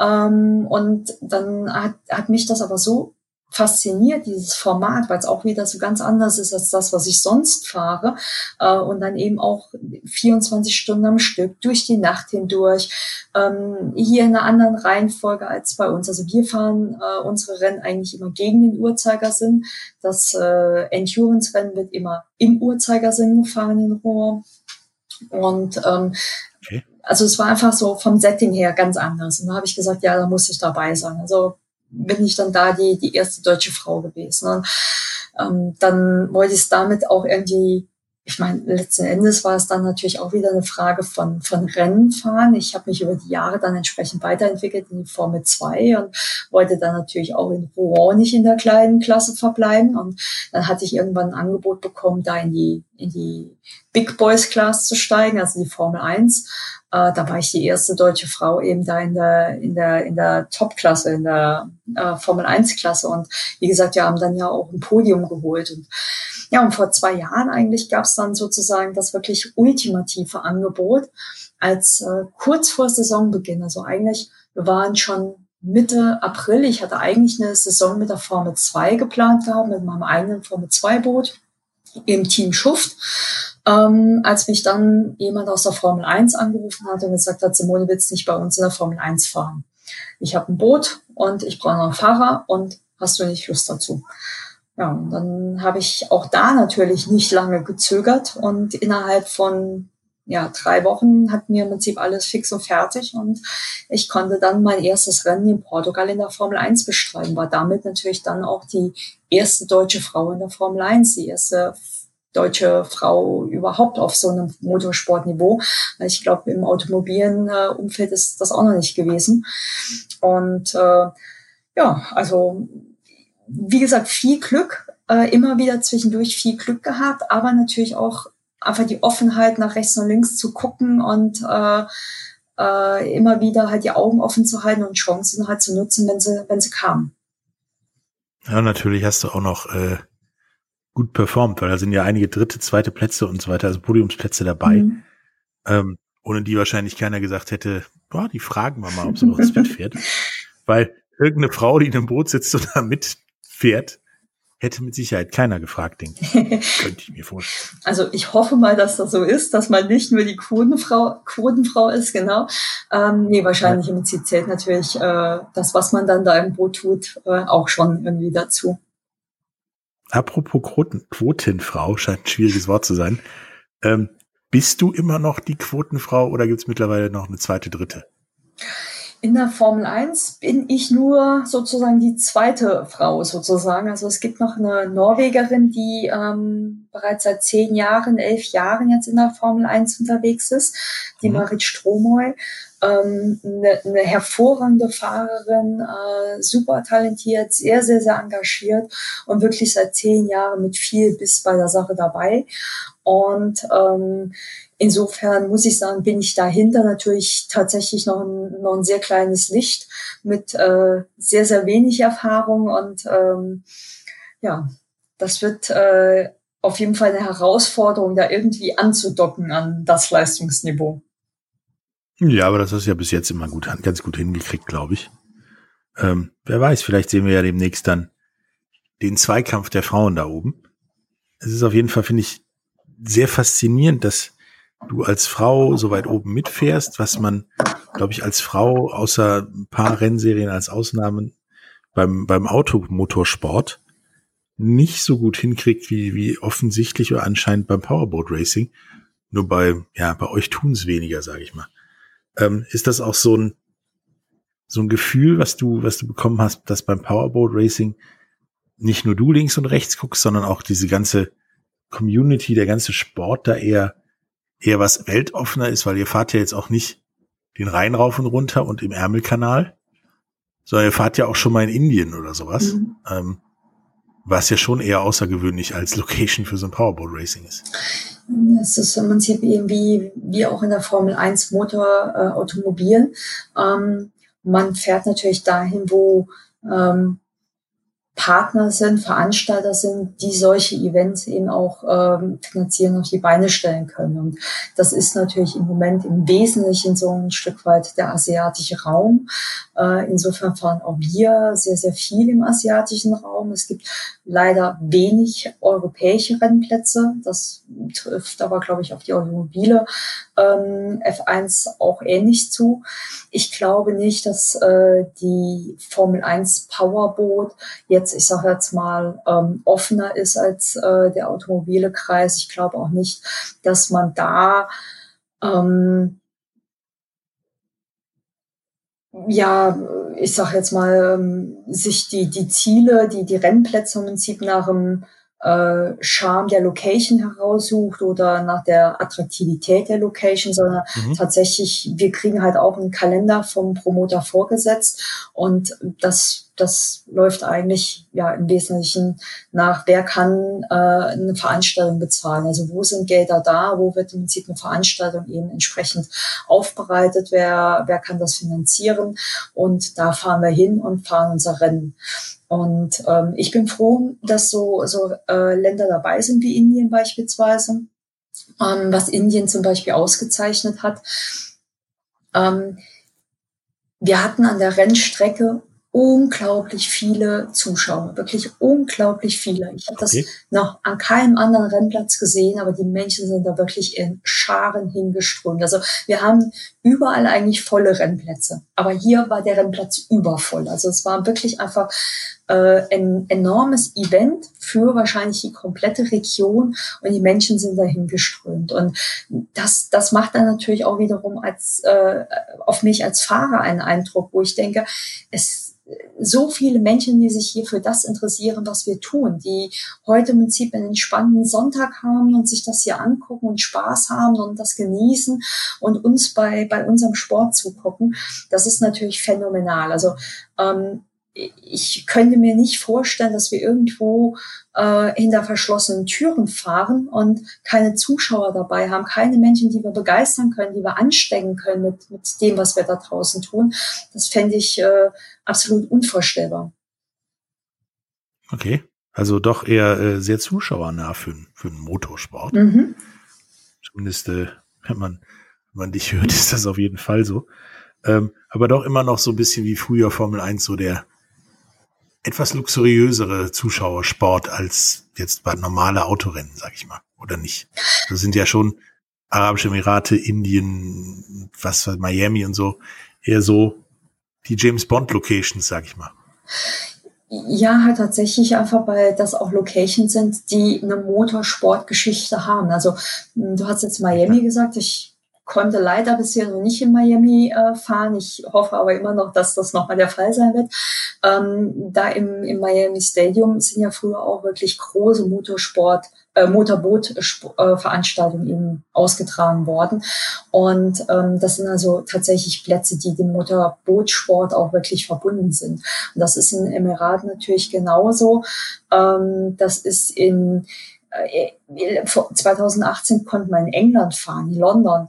Ähm, und dann hat, hat mich das aber so fasziniert, dieses Format, weil es auch wieder so ganz anders ist als das, was ich sonst fahre. Äh, und dann eben auch 24 Stunden am Stück, durch die Nacht hindurch, ähm, hier in einer anderen Reihenfolge als bei uns. Also wir fahren äh, unsere Rennen eigentlich immer gegen den Uhrzeigersinn. Das äh, Endurance-Rennen wird immer im Uhrzeigersinn gefahren in Rohr. Und ähm, also es war einfach so vom Setting her ganz anders. Und da habe ich gesagt, ja, da muss ich dabei sein. Also bin ich dann da die, die erste deutsche Frau gewesen. Und ähm, dann wollte ich es damit auch irgendwie ich meine, letzten Endes war es dann natürlich auch wieder eine Frage von, von Rennenfahren. Ich habe mich über die Jahre dann entsprechend weiterentwickelt in die Formel 2 und wollte dann natürlich auch in Rouen nicht in der kleinen Klasse verbleiben. Und dann hatte ich irgendwann ein Angebot bekommen, da in die, in die Big Boys Class zu steigen, also die Formel 1. Äh, da war ich die erste deutsche Frau eben da in der, in der, in der Top-Klasse, in der äh, Formel 1 Klasse. Und wie gesagt, wir haben dann ja auch ein Podium geholt. Und ja, und vor zwei Jahren eigentlich gab es dann sozusagen das wirklich ultimative Angebot als äh, kurz vor Saisonbeginn. Also eigentlich, wir waren schon Mitte April. Ich hatte eigentlich eine Saison mit der Formel 2 geplant gehabt, mit meinem eigenen Formel 2 Boot im Team Schuft. Ähm, als mich dann jemand aus der Formel 1 angerufen hat und gesagt hat, Simone, willst nicht bei uns in der Formel 1 fahren? Ich habe ein Boot und ich brauche noch einen Fahrer und hast du nicht Lust dazu? Ja, und dann habe ich auch da natürlich nicht lange gezögert und innerhalb von ja, drei Wochen hat mir im Prinzip alles fix und fertig und ich konnte dann mein erstes Rennen in Portugal in der Formel 1 bestreiten, war damit natürlich dann auch die erste deutsche Frau in der Formel 1, die erste deutsche Frau überhaupt auf so einem Motorsportniveau. Ich glaube, im automobilen Umfeld ist das auch noch nicht gewesen. Und äh, ja, also wie gesagt, viel Glück, äh, immer wieder zwischendurch viel Glück gehabt, aber natürlich auch einfach die Offenheit nach rechts und links zu gucken und äh, äh, immer wieder halt die Augen offen zu halten und Chancen halt zu nutzen, wenn sie, wenn sie kamen. Ja, natürlich hast du auch noch äh, gut performt, weil da sind ja einige dritte, zweite Plätze und so weiter, also Podiumsplätze dabei, mhm. ähm, ohne die wahrscheinlich keiner gesagt hätte, boah, die fragen wir mal, ob sie noch ins Bett fährt. Weil irgendeine Frau, die in einem Boot sitzt und da mit fährt, hätte mit Sicherheit keiner gefragt, denke ich. Könnte ich mir vorstellen. Also ich hoffe mal, dass das so ist, dass man nicht nur die Quotenfrau, Quotenfrau ist, genau. Ähm, nee, wahrscheinlich ja. im Prinzip zählt natürlich äh, das, was man dann da im Boot tut, äh, auch schon irgendwie dazu. Apropos Quoten, Quotenfrau, scheint ein schwieriges Wort zu sein. Ähm, bist du immer noch die Quotenfrau oder gibt es mittlerweile noch eine zweite, dritte? in der Formel 1 bin ich nur sozusagen die zweite Frau sozusagen. Also es gibt noch eine Norwegerin, die ähm, bereits seit zehn Jahren, elf Jahren jetzt in der Formel 1 unterwegs ist, die mhm. Marit Stromoy. Ähm, eine, hervorragende Fahrerin, äh, super talentiert, sehr, sehr, sehr engagiert und wirklich seit zehn Jahren mit viel Biss bei der Sache dabei. Und ähm, insofern muss ich sagen, bin ich dahinter natürlich tatsächlich noch ein, noch ein sehr kleines Licht mit äh, sehr, sehr wenig Erfahrung und ähm, ja, das wird äh, auf jeden Fall eine Herausforderung, da irgendwie anzudocken an das Leistungsniveau. Ja, aber das hast du ja bis jetzt immer gut, ganz gut hingekriegt, glaube ich. Ähm, wer weiß, vielleicht sehen wir ja demnächst dann den Zweikampf der Frauen da oben. Es ist auf jeden Fall, finde ich, sehr faszinierend, dass du als Frau so weit oben mitfährst, was man, glaube ich, als Frau außer ein paar Rennserien als Ausnahmen beim, beim Automotorsport nicht so gut hinkriegt, wie, wie offensichtlich oder anscheinend beim Powerboat Racing. Nur bei, ja, bei euch tun es weniger, sage ich mal. Ähm, ist das auch so ein, so ein Gefühl, was du, was du bekommen hast, dass beim Powerboat Racing nicht nur du links und rechts guckst, sondern auch diese ganze Community, der ganze Sport da eher, eher was weltoffener ist, weil ihr fahrt ja jetzt auch nicht den Rhein rauf und runter und im Ärmelkanal, sondern ihr fahrt ja auch schon mal in Indien oder sowas. Mhm. Ähm, was ja schon eher außergewöhnlich als Location für so ein Powerboat Racing ist. Es ist im Prinzip irgendwie wie auch in der Formel 1 Motor äh, Automobil. Ähm, man fährt natürlich dahin, wo ähm, Partner sind, Veranstalter sind, die solche Events eben auch ähm, finanzieren, auf die Beine stellen können. Und das ist natürlich im Moment im Wesentlichen so ein Stück weit der asiatische Raum. Äh, insofern fahren auch wir sehr, sehr viel im asiatischen Raum. Es gibt leider wenig europäische Rennplätze. Das trifft aber, glaube ich, auf die Automobile ähm, F1 auch ähnlich zu. Ich glaube nicht, dass äh, die Formel 1 Powerboat jetzt, ich sage jetzt mal, ähm, offener ist als äh, der automobile Kreis. Ich glaube auch nicht, dass man da ähm, ja, ich sage jetzt mal, ähm, sich die, die Ziele, die, die Rennplätze im Prinzip nach dem äh, Charme der Location heraussucht oder nach der Attraktivität der Location, sondern mhm. tatsächlich, wir kriegen halt auch einen Kalender vom Promoter vorgesetzt und das das läuft eigentlich ja im Wesentlichen nach, wer kann äh, eine Veranstaltung bezahlen. Also wo sind Gelder da, wo wird im Prinzip eine Veranstaltung eben entsprechend aufbereitet, wer, wer kann das finanzieren und da fahren wir hin und fahren unser Rennen. Und ähm, ich bin froh, dass so, so äh, Länder dabei sind wie Indien beispielsweise, ähm, was Indien zum Beispiel ausgezeichnet hat. Ähm, wir hatten an der Rennstrecke unglaublich viele Zuschauer, wirklich unglaublich viele. Ich habe okay. das noch an keinem anderen Rennplatz gesehen, aber die Menschen sind da wirklich in Scharen hingeströmt. Also wir haben überall eigentlich volle Rennplätze, aber hier war der Rennplatz übervoll. Also es war wirklich einfach äh, ein enormes Event für wahrscheinlich die komplette Region und die Menschen sind dahin geströmt. Und das, das macht dann natürlich auch wiederum als, äh, auf mich als Fahrer einen Eindruck, wo ich denke, es so viele Menschen, die sich hier für das interessieren, was wir tun, die heute im Prinzip einen spannenden Sonntag haben und sich das hier angucken und Spaß haben und das genießen und uns bei, bei unserem Sport zugucken, das ist natürlich phänomenal. Also ähm, ich könnte mir nicht vorstellen, dass wir irgendwo äh, hinter verschlossenen Türen fahren und keine Zuschauer dabei haben, keine Menschen, die wir begeistern können, die wir anstecken können mit, mit dem, was wir da draußen tun. Das fände ich äh, absolut unvorstellbar. Okay, also doch eher äh, sehr zuschauernah für, für einen Motorsport. Mhm. Zumindest, äh, wenn man, wenn man dich hört, ist das auf jeden Fall so. Ähm, aber doch immer noch so ein bisschen wie früher Formel 1, so der etwas luxuriösere Zuschauersport als jetzt bei normale Autorennen, sag ich mal, oder nicht? Das sind ja schon Arabische Emirate, Indien, was Miami und so, eher so die James Bond Locations, sag ich mal. Ja, halt tatsächlich einfach, weil das auch Locations sind, die eine Motorsportgeschichte haben. Also du hast jetzt Miami gesagt, ich konnte leider bisher noch nicht in Miami äh, fahren. Ich hoffe aber immer noch, dass das nochmal der Fall sein wird. Ähm, da im, im Miami Stadium sind ja früher auch wirklich große Motorsport äh, Motorboot-Veranstaltungen eben ausgetragen worden. Und ähm, das sind also tatsächlich Plätze, die dem Motorbootsport auch wirklich verbunden sind. Und das ist in Emiraten natürlich genauso. Ähm, das ist in 2018 äh, konnte man in England fahren, in London.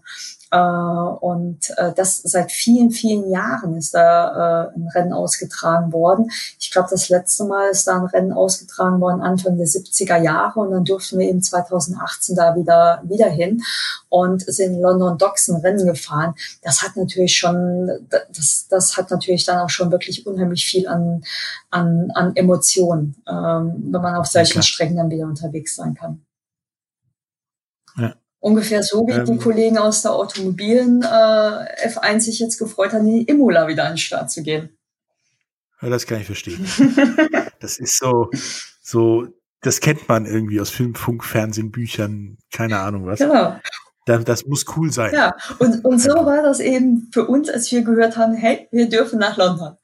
Äh, und äh, das seit vielen, vielen Jahren ist da äh, ein Rennen ausgetragen worden. Ich glaube, das letzte Mal ist da ein Rennen ausgetragen worden Anfang der 70er Jahre und dann durften wir eben 2018 da wieder, wieder hin und sind in London Docks ein Rennen gefahren. Das hat natürlich schon, das, das hat natürlich dann auch schon wirklich unheimlich viel an, an, an Emotionen, ähm, wenn man auf solchen okay. Strecken dann wieder unterwegs sein kann. Ja. Ungefähr so wie ähm, die Kollegen aus der automobilen äh, F1 sich jetzt gefreut haben, in die Imola wieder an den Start zu gehen. Ja, das kann ich verstehen. das ist so, so, das kennt man irgendwie aus Film, Funk, Fernsehen, Büchern, keine Ahnung was. Genau. Das, das muss cool sein. Ja, und, und so war das eben für uns, als wir gehört haben, hey, wir dürfen nach London.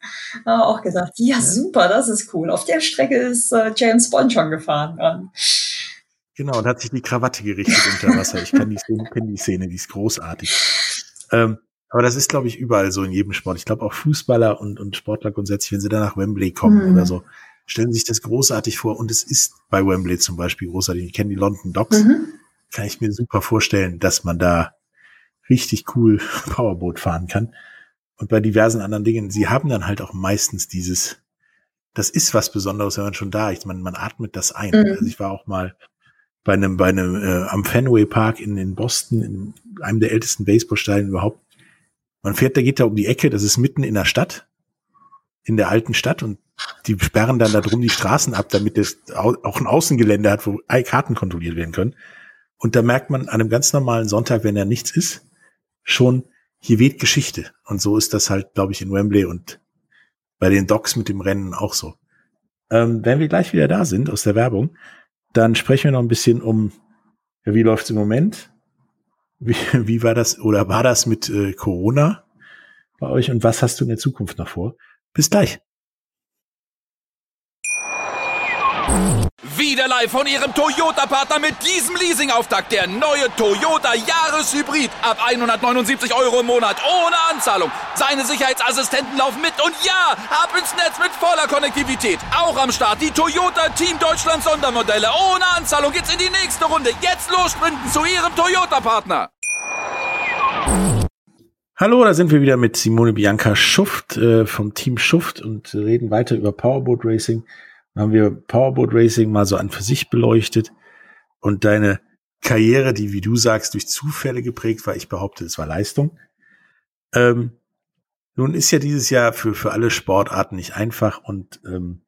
Haben auch gesagt, ja, ja, super, das ist cool. Auf der Strecke ist äh, James Bond schon gefahren. Und Genau, und hat sich die Krawatte gerichtet unter Wasser. Ich kenne die, Szene, kenn die Szene, die ist großartig. Ähm, aber das ist, glaube ich, überall so in jedem Sport. Ich glaube auch Fußballer und, und Sportler grundsätzlich, wenn sie dann nach Wembley kommen mhm. oder so, stellen sich das großartig vor. Und es ist bei Wembley zum Beispiel großartig. Ich kenne die London Docks. Mhm. Kann ich mir super vorstellen, dass man da richtig cool Powerboot fahren kann. Und bei diversen anderen Dingen, sie haben dann halt auch meistens dieses, das ist was Besonderes, wenn man schon da ist. Man, man atmet das ein. Mhm. Also ich war auch mal bei einem, bei einem äh, am Fenway Park in, in Boston, in einem der ältesten Baseballstadien überhaupt. Man fährt, da geht da um die Ecke, das ist mitten in der Stadt, in der alten Stadt und die sperren dann da drum die Straßen ab, damit es auch ein Außengelände hat, wo Karten kontrolliert werden können. Und da merkt man an einem ganz normalen Sonntag, wenn da nichts ist, schon, hier weht Geschichte. Und so ist das halt, glaube ich, in Wembley und bei den Docks mit dem Rennen auch so. Ähm, wenn wir gleich wieder da sind aus der Werbung, dann sprechen wir noch ein bisschen um, wie läuft's im Moment? Wie, wie war das oder war das mit äh, Corona bei euch und was hast du in der Zukunft noch vor? Bis gleich. Wieder live von ihrem Toyota-Partner mit diesem Leasing-Auftakt. Der neue Toyota Jahreshybrid. Ab 179 Euro im Monat. Ohne Anzahlung. Seine Sicherheitsassistenten laufen mit. Und ja, ab ins Netz mit voller Konnektivität. Auch am Start die Toyota Team Deutschland Sondermodelle. Ohne Anzahlung geht's in die nächste Runde. Jetzt los sprinten zu ihrem Toyota-Partner. Hallo, da sind wir wieder mit Simone Bianca Schuft äh, vom Team Schuft und reden weiter über Powerboat Racing. Dann haben wir Powerboat Racing mal so an für sich beleuchtet und deine Karriere, die, wie du sagst, durch Zufälle geprägt war. Ich behaupte, es war Leistung. Ähm, nun ist ja dieses Jahr für, für alle Sportarten nicht einfach und ähm,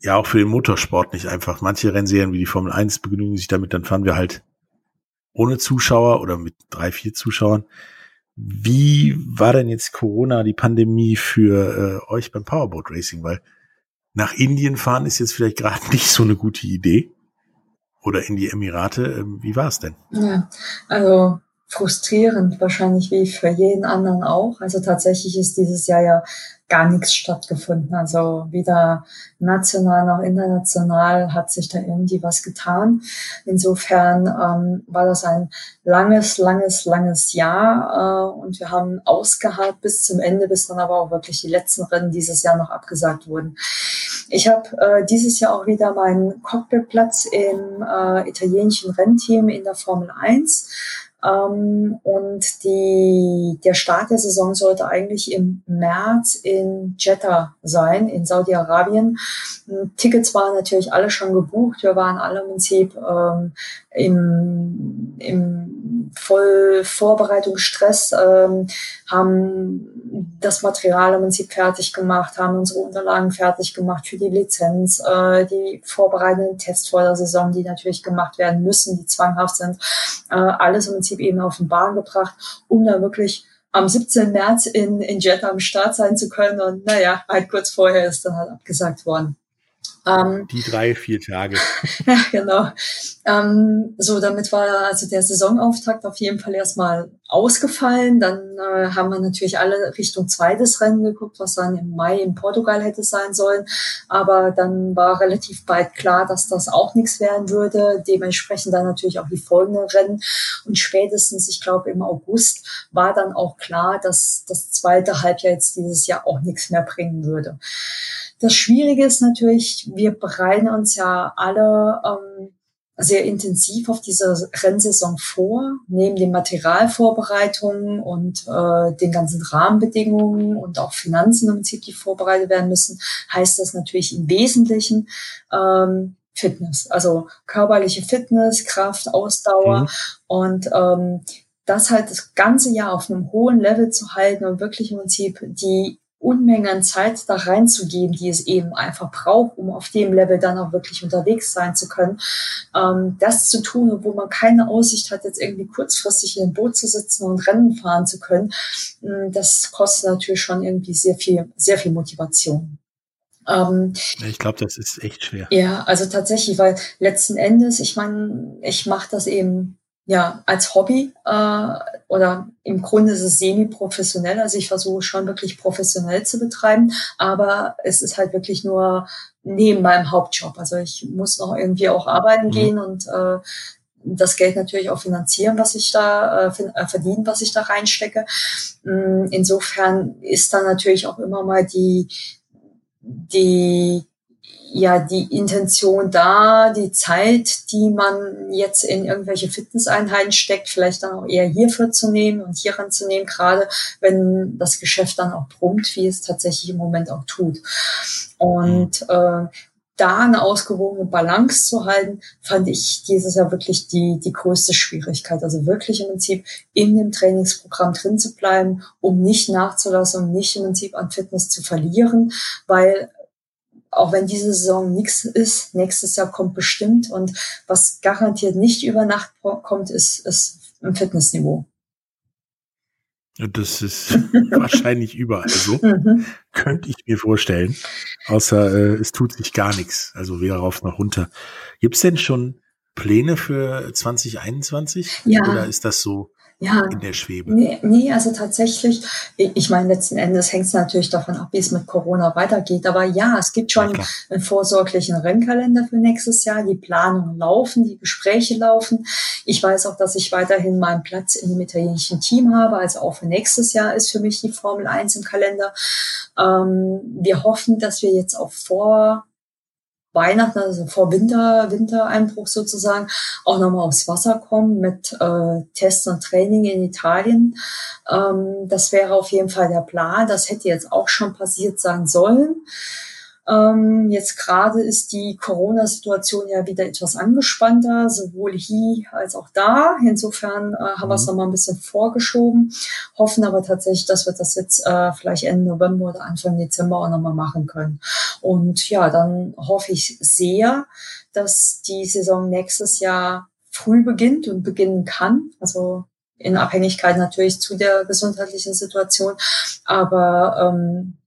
ja auch für den Motorsport nicht einfach. Manche Rennserien wie die Formel 1 begnügen sich damit, dann fahren wir halt ohne Zuschauer oder mit drei, vier Zuschauern. Wie war denn jetzt Corona, die Pandemie für äh, euch beim Powerboat Racing? Weil nach Indien fahren ist jetzt vielleicht gerade nicht so eine gute Idee. Oder in die Emirate. Ähm, wie war es denn? Ja, also frustrierend wahrscheinlich wie für jeden anderen auch. Also tatsächlich ist dieses Jahr ja gar nichts stattgefunden. Also weder national noch international hat sich da irgendwie was getan. Insofern ähm, war das ein langes, langes, langes Jahr äh, und wir haben ausgeharrt bis zum Ende, bis dann aber auch wirklich die letzten Rennen dieses Jahr noch abgesagt wurden. Ich habe äh, dieses Jahr auch wieder meinen Cockpitplatz im äh, italienischen Rennteam in der Formel 1 ähm, und die, der Start der Saison sollte eigentlich im März in Jeddah sein, in Saudi-Arabien. Tickets waren natürlich alle schon gebucht. Wir waren alle im Prinzip ähm, im, im voll Vorbereitungsstress, ähm, haben das Material im Prinzip fertig gemacht, haben unsere Unterlagen fertig gemacht für die Lizenz, äh, die vorbereitenden Tests vor der Saison, die natürlich gemacht werden müssen, die zwanghaft sind, äh, alles im Prinzip eben auf den Bahn gebracht, um da wirklich am 17. März in, in Jeddah am Start sein zu können. Und naja, halt kurz vorher ist dann halt abgesagt worden. Ähm, die drei, vier Tage. genau. Ähm, so, damit war also der Saisonauftakt auf jeden Fall erstmal ausgefallen. Dann äh, haben wir natürlich alle Richtung zweites Rennen geguckt, was dann im Mai in Portugal hätte sein sollen. Aber dann war relativ bald klar, dass das auch nichts werden würde. Dementsprechend dann natürlich auch die folgenden Rennen. Und spätestens, ich glaube, im August war dann auch klar, dass das zweite Halbjahr jetzt dieses Jahr auch nichts mehr bringen würde. Das Schwierige ist natürlich, wir bereiten uns ja alle ähm, sehr intensiv auf diese Rennsaison vor, neben den Materialvorbereitungen und äh, den ganzen Rahmenbedingungen und auch Finanzen im Prinzip, die vorbereitet werden müssen, heißt das natürlich im Wesentlichen ähm, Fitness, also körperliche Fitness, Kraft, Ausdauer mhm. und ähm, das halt das ganze Jahr auf einem hohen Level zu halten und wirklich im Prinzip die Unmengen an Zeit da reinzugeben, die es eben einfach braucht, um auf dem Level dann auch wirklich unterwegs sein zu können. Ähm, das zu tun, obwohl man keine Aussicht hat, jetzt irgendwie kurzfristig in ein Boot zu sitzen und Rennen fahren zu können, mm, das kostet natürlich schon irgendwie sehr viel, sehr viel Motivation. Ähm, ich glaube, das ist echt schwer. Ja, also tatsächlich, weil letzten Endes, ich meine, ich mache das eben ja, als Hobby äh, oder im Grunde ist es semi-professionell. Also ich versuche schon wirklich professionell zu betreiben, aber es ist halt wirklich nur neben meinem Hauptjob. Also ich muss noch irgendwie auch arbeiten mhm. gehen und äh, das Geld natürlich auch finanzieren, was ich da äh, äh verdienen, was ich da reinstecke. Mm, insofern ist da natürlich auch immer mal die die ja die Intention da, die Zeit, die man jetzt in irgendwelche Fitnesseinheiten steckt, vielleicht dann auch eher hierfür zu nehmen und hier ranzunehmen, gerade wenn das Geschäft dann auch brummt, wie es tatsächlich im Moment auch tut. Und äh, da eine ausgewogene Balance zu halten, fand ich dieses Jahr wirklich die, die größte Schwierigkeit. Also wirklich im Prinzip in dem Trainingsprogramm drin zu bleiben, um nicht nachzulassen, um nicht im Prinzip an Fitness zu verlieren, weil auch wenn diese Saison nichts ist, nächstes Jahr kommt bestimmt. Und was garantiert nicht über Nacht kommt, ist, ist ein Fitnessniveau. Das ist wahrscheinlich überall so. Mhm. Könnte ich mir vorstellen. Außer äh, es tut sich gar nichts. Also weder rauf noch runter. Gibt es denn schon Pläne für 2021? Ja. Oder ist das so ja, in der Schwebe? Nee, nee, also tatsächlich, ich meine, letzten Endes hängt es natürlich davon ab, wie es mit Corona weitergeht. Aber ja, es gibt schon ja, einen vorsorglichen Rennkalender für nächstes Jahr. Die Planungen laufen, die Gespräche laufen. Ich weiß auch, dass ich weiterhin meinen Platz in dem italienischen Team habe. Also auch für nächstes Jahr ist für mich die Formel 1 im Kalender. Ähm, wir hoffen, dass wir jetzt auch vor Weihnachten, also vor Winter, Wintereinbruch sozusagen, auch nochmal aufs Wasser kommen mit äh, Tests und Training in Italien. Ähm, das wäre auf jeden Fall der Plan. Das hätte jetzt auch schon passiert sein sollen. Ähm, jetzt gerade ist die Corona-Situation ja wieder etwas angespannter, sowohl hier als auch da. Insofern äh, haben mhm. wir es nochmal ein bisschen vorgeschoben, hoffen aber tatsächlich, dass wir das jetzt äh, vielleicht Ende November oder Anfang Dezember auch nochmal machen können. Und ja, dann hoffe ich sehr, dass die Saison nächstes Jahr früh beginnt und beginnen kann. Also in Abhängigkeit natürlich zu der gesundheitlichen Situation. Aber ähm,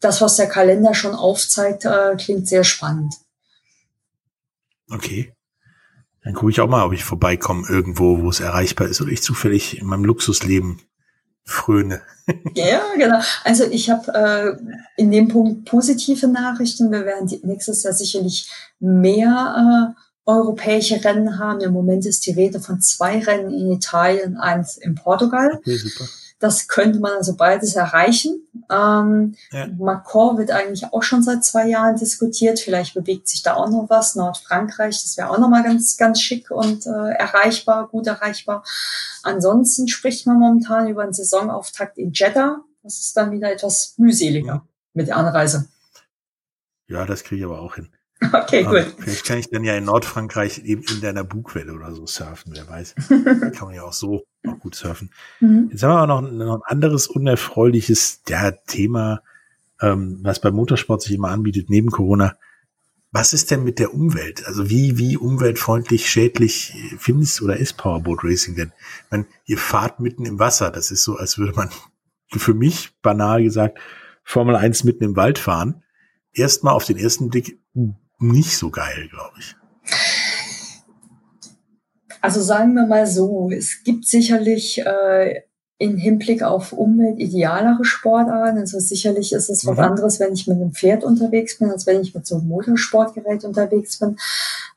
das, was der Kalender schon aufzeigt, äh, klingt sehr spannend. Okay. Dann gucke ich auch mal, ob ich vorbeikomme irgendwo, wo es erreichbar ist oder ich zufällig in meinem Luxusleben fröne. ja, genau. Also ich habe äh, in dem Punkt positive Nachrichten. Wir werden nächstes Jahr sicherlich mehr äh, europäische Rennen haben. Im Moment ist die Rede von zwei Rennen in Italien, eins in Portugal. Okay, super. Das könnte man also beides erreichen. Ähm, ja. Macron wird eigentlich auch schon seit zwei Jahren diskutiert. Vielleicht bewegt sich da auch noch was. Nordfrankreich, das wäre auch noch mal ganz, ganz schick und äh, erreichbar, gut erreichbar. Ansonsten spricht man momentan über einen Saisonauftakt in Jeddah. Das ist dann wieder etwas mühseliger ja. mit der Anreise. Ja, das kriege ich aber auch hin. Okay, aber gut. Vielleicht kann ich dann ja in Nordfrankreich eben in deiner Bugwelle oder so surfen, wer weiß. kann man ja auch so auch gut surfen. Mhm. Jetzt haben wir auch noch, noch ein anderes unerfreuliches ja, Thema, ähm, was beim Motorsport sich immer anbietet, neben Corona. Was ist denn mit der Umwelt? Also wie, wie umweltfreundlich, schädlich findest oder ist Powerboat Racing denn? Ich meine, ihr fahrt mitten im Wasser. Das ist so, als würde man für mich banal gesagt Formel 1 mitten im Wald fahren erstmal auf den ersten Blick nicht so geil, glaube ich. Also sagen wir mal so, es gibt sicherlich äh, in Hinblick auf Umwelt idealere Sportarten. Also sicherlich ist es was mhm. anderes, wenn ich mit einem Pferd unterwegs bin, als wenn ich mit so einem Motorsportgerät unterwegs bin.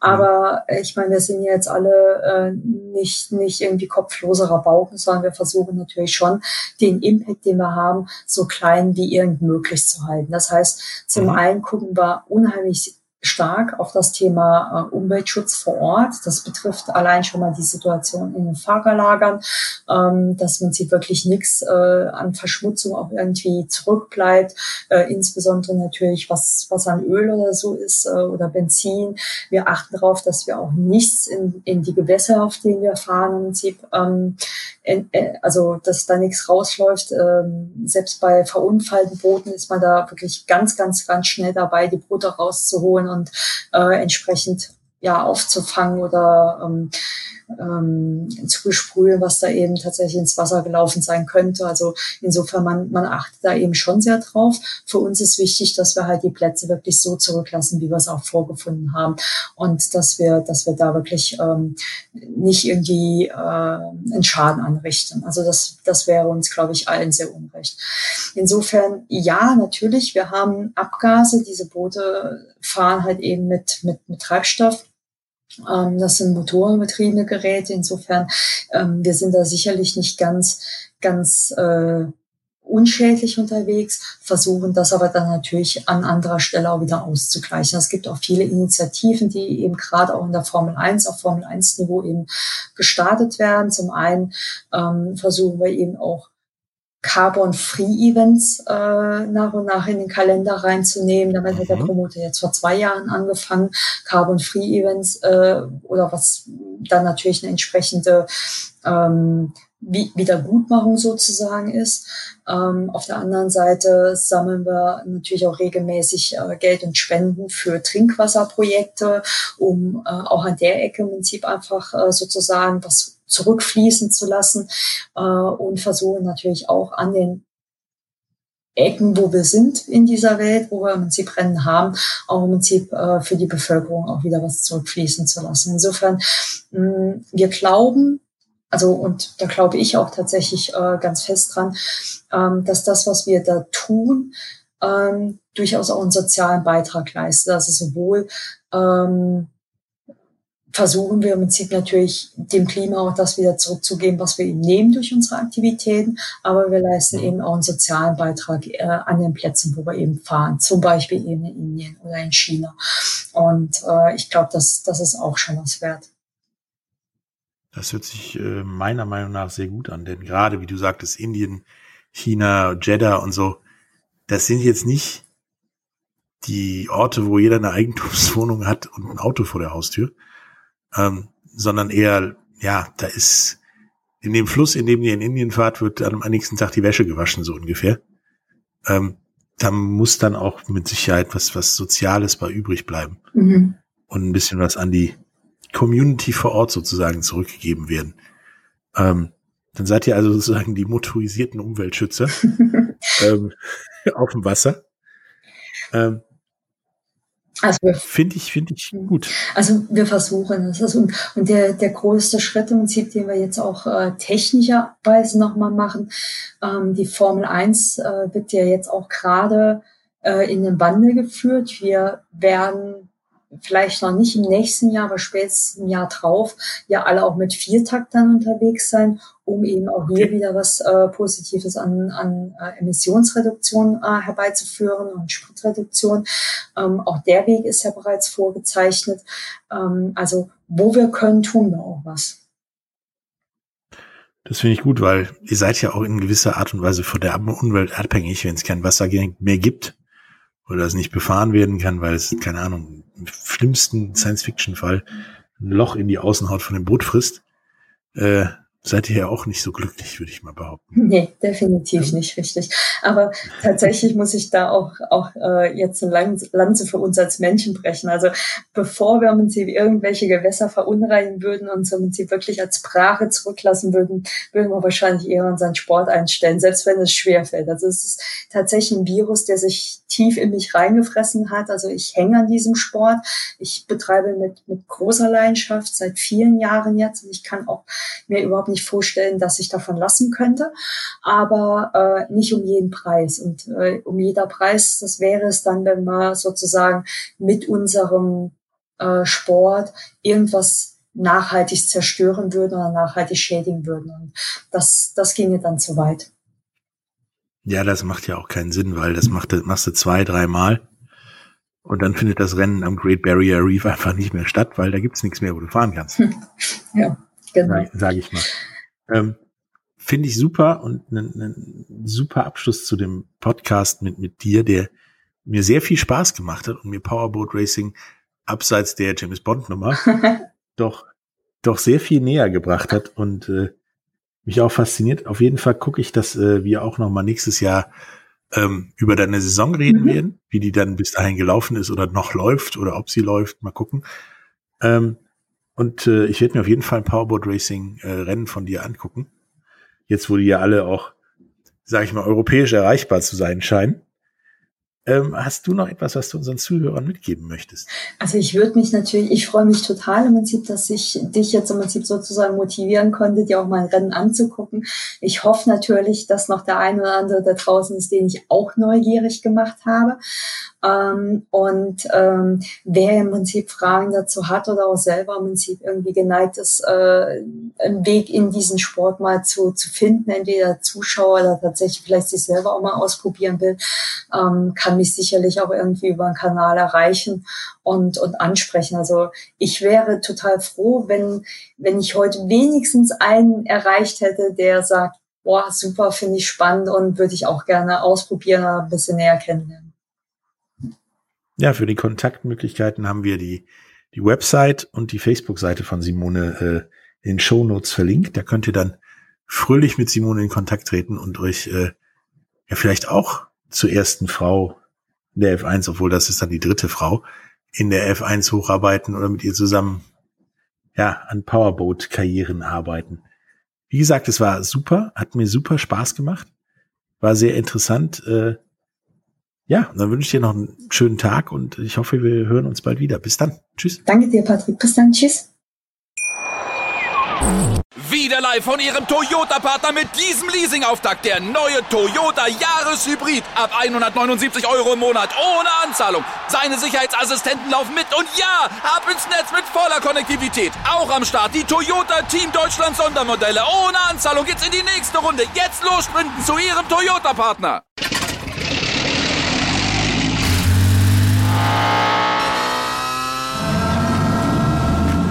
Aber mhm. ich meine, wir sind jetzt alle äh, nicht, nicht irgendwie kopfloserer Bauchen, sondern wir versuchen natürlich schon, den Impact, den wir haben, so klein wie irgend möglich zu halten. Das heißt, zum mhm. einen gucken wir unheimlich stark auf das Thema äh, Umweltschutz vor Ort. Das betrifft allein schon mal die Situation in den Fahrerlagern, ähm, dass man sieht wirklich nichts äh, an Verschmutzung auch irgendwie zurückbleibt. Äh, insbesondere natürlich, was, was an Öl oder so ist äh, oder Benzin. Wir achten darauf, dass wir auch nichts in, in die Gewässer, auf denen wir fahren, im Prinzip, ähm, in, äh, also dass da nichts rausläuft. Ähm, selbst bei verunfallten Booten ist man da wirklich ganz, ganz, ganz schnell dabei, die Boote rauszuholen und äh, entsprechend ja aufzufangen oder ähm, ähm, zu besprühen, was da eben tatsächlich ins Wasser gelaufen sein könnte. Also insofern, man, man achtet da eben schon sehr drauf. Für uns ist wichtig, dass wir halt die Plätze wirklich so zurücklassen, wie wir es auch vorgefunden haben. Und dass wir, dass wir da wirklich ähm, nicht irgendwie äh, einen Schaden anrichten. Also das, das wäre uns, glaube ich, allen sehr unrecht. Insofern, ja, natürlich, wir haben Abgase. Diese Boote fahren halt eben mit, mit, mit Treibstoff. Ähm, das sind motorenbetriebene Geräte. Insofern, ähm, wir sind da sicherlich nicht ganz, ganz äh, unschädlich unterwegs, versuchen das aber dann natürlich an anderer Stelle auch wieder auszugleichen. Es gibt auch viele Initiativen, die eben gerade auch in der Formel 1, auf Formel 1 Niveau eben gestartet werden. Zum einen ähm, versuchen wir eben auch Carbon-Free-Events äh, nach und nach in den Kalender reinzunehmen. Damit mhm. hat der mhm. Promoter jetzt vor zwei Jahren angefangen, Carbon-Free-Events äh, oder was dann natürlich eine entsprechende ähm, Wiedergutmachung sozusagen ist. Ähm, auf der anderen Seite sammeln wir natürlich auch regelmäßig äh, Geld und Spenden für Trinkwasserprojekte, um äh, auch an der Ecke im Prinzip einfach äh, sozusagen was zurückfließen zu lassen äh, und versuchen natürlich auch an den Ecken, wo wir sind in dieser Welt, wo wir im Prinzip Rennen haben, auch im Prinzip äh, für die Bevölkerung auch wieder was zurückfließen zu lassen. Insofern, mh, wir glauben, also und da glaube ich auch tatsächlich äh, ganz fest dran, ähm, dass das, was wir da tun, ähm, durchaus auch einen sozialen Beitrag leistet. Also sowohl ähm, versuchen wir im Prinzip natürlich dem Klima auch das wieder zurückzugeben, was wir ihm nehmen durch unsere Aktivitäten, aber wir leisten mhm. eben auch einen sozialen Beitrag äh, an den Plätzen, wo wir eben fahren, zum Beispiel eben in Indien oder in China. Und äh, ich glaube, das, das ist auch schon was wert. Das hört sich äh, meiner Meinung nach sehr gut an, denn gerade wie du sagtest, Indien, China, Jeddah und so, das sind jetzt nicht die Orte, wo jeder eine Eigentumswohnung hat und ein Auto vor der Haustür, ähm, sondern eher, ja, da ist in dem Fluss, in dem ihr in Indien fahrt, wird am nächsten Tag die Wäsche gewaschen, so ungefähr. Ähm, da muss dann auch mit Sicherheit was, was Soziales bei übrig bleiben. Mhm. Und ein bisschen was an die Community vor Ort sozusagen zurückgegeben werden. Ähm, dann seid ihr also sozusagen die motorisierten Umweltschützer ähm, auf dem Wasser. Ähm, also finde ich, finde ich gut. Also wir versuchen es. Also, und der, der größte Schritt im Prinzip, den wir jetzt auch äh, technischerweise nochmal machen, ähm, die Formel 1 äh, wird ja jetzt auch gerade äh, in den Wandel geführt. Wir werden vielleicht noch nicht im nächsten Jahr, aber spätestens im Jahr drauf, ja alle auch mit Viertaktern unterwegs sein, um eben auch hier wieder was äh, Positives an, an äh, Emissionsreduktion äh, herbeizuführen und Spritreduktion. Ähm, auch der Weg ist ja bereits vorgezeichnet. Ähm, also wo wir können, tun wir auch was. Das finde ich gut, weil ihr seid ja auch in gewisser Art und Weise von der Umwelt abhängig, wenn es kein Wasser mehr gibt oder es nicht befahren werden kann, weil es, keine Ahnung, im schlimmsten Science-Fiction-Fall ein Loch in die Außenhaut von dem Boot frisst, äh, seid ihr ja auch nicht so glücklich, würde ich mal behaupten. Nee, definitiv nicht richtig. Aber tatsächlich muss ich da auch, auch äh, jetzt eine Lanze für uns als Menschen brechen. Also bevor wir im Prinzip irgendwelche Gewässer verunreinigen würden und uns im Prinzip wirklich als Sprache zurücklassen würden, würden wir wahrscheinlich eher unseren Sport einstellen, selbst wenn es schwerfällt. Also es ist tatsächlich ein Virus, der sich tief in mich reingefressen hat. Also ich hänge an diesem Sport. Ich betreibe mit, mit großer Leidenschaft seit vielen Jahren jetzt. Und ich kann auch mir überhaupt nicht vorstellen, dass ich davon lassen könnte, aber äh, nicht um jeden Preis. Und äh, um jeder Preis, das wäre es dann, wenn wir sozusagen mit unserem äh, Sport irgendwas nachhaltig zerstören würden oder nachhaltig schädigen würden. Und das, das ginge dann zu weit. Ja, das macht ja auch keinen Sinn, weil das macht, das machst du zwei, dreimal und dann findet das Rennen am Great Barrier Reef einfach nicht mehr statt, weil da gibt's nichts mehr, wo du fahren kannst. ja, genau. Sage sag ich mal. Ähm, Finde ich super und ein ne, super Abschluss zu dem Podcast mit, mit dir, der mir sehr viel Spaß gemacht hat und mir Powerboat Racing abseits der James Bond Nummer doch, doch sehr viel näher gebracht hat und äh, mich auch fasziniert. Auf jeden Fall gucke ich, dass äh, wir auch noch mal nächstes Jahr ähm, über deine Saison reden mhm. werden, wie die dann bis dahin gelaufen ist oder noch läuft oder ob sie läuft, mal gucken. Ähm, und äh, ich werde mir auf jeden Fall ein Powerboat Racing äh, Rennen von dir angucken. Jetzt, wo die ja alle auch, sage ich mal, europäisch erreichbar zu sein scheinen. Ähm, hast du noch etwas, was du unseren Zuhörern mitgeben möchtest? Also ich würde mich natürlich, ich freue mich total im Prinzip, dass ich dich jetzt im Prinzip sozusagen motivieren konnte, dir auch mal ein Rennen anzugucken. Ich hoffe natürlich, dass noch der eine oder andere da draußen ist, den ich auch neugierig gemacht habe. Ähm, und ähm, wer im Prinzip Fragen dazu hat oder auch selber im Prinzip irgendwie geneigt ist, äh, einen Weg in diesen Sport mal zu, zu finden, entweder Zuschauer oder tatsächlich vielleicht sich selber auch mal ausprobieren will, ähm, kann mich sicherlich auch irgendwie über einen Kanal erreichen und, und ansprechen. Also ich wäre total froh, wenn, wenn ich heute wenigstens einen erreicht hätte, der sagt, boah, super, finde ich spannend und würde ich auch gerne ausprobieren oder ein bisschen näher kennenlernen. Ja, für die Kontaktmöglichkeiten haben wir die, die Website und die Facebook-Seite von Simone äh, in Show Notes verlinkt. Da könnt ihr dann fröhlich mit Simone in Kontakt treten und euch äh, ja vielleicht auch zur ersten Frau der F1, obwohl das ist dann die dritte Frau, in der F1 hocharbeiten oder mit ihr zusammen ja an Powerboat-Karrieren arbeiten. Wie gesagt, es war super, hat mir super Spaß gemacht, war sehr interessant. Äh, ja, dann wünsche ich dir noch einen schönen Tag und ich hoffe, wir hören uns bald wieder. Bis dann. Tschüss. Danke dir, Patrick. Bis dann. Tschüss. Wieder live von Ihrem Toyota-Partner mit diesem Leasing-Auftakt. Der neue Toyota Jahreshybrid. Ab 179 Euro im Monat. Ohne Anzahlung. Seine Sicherheitsassistenten laufen mit. Und ja, ab ins Netz mit voller Konnektivität. Auch am Start die Toyota Team Deutschland Sondermodelle. Ohne Anzahlung geht's in die nächste Runde. Jetzt los sprinten zu Ihrem Toyota-Partner.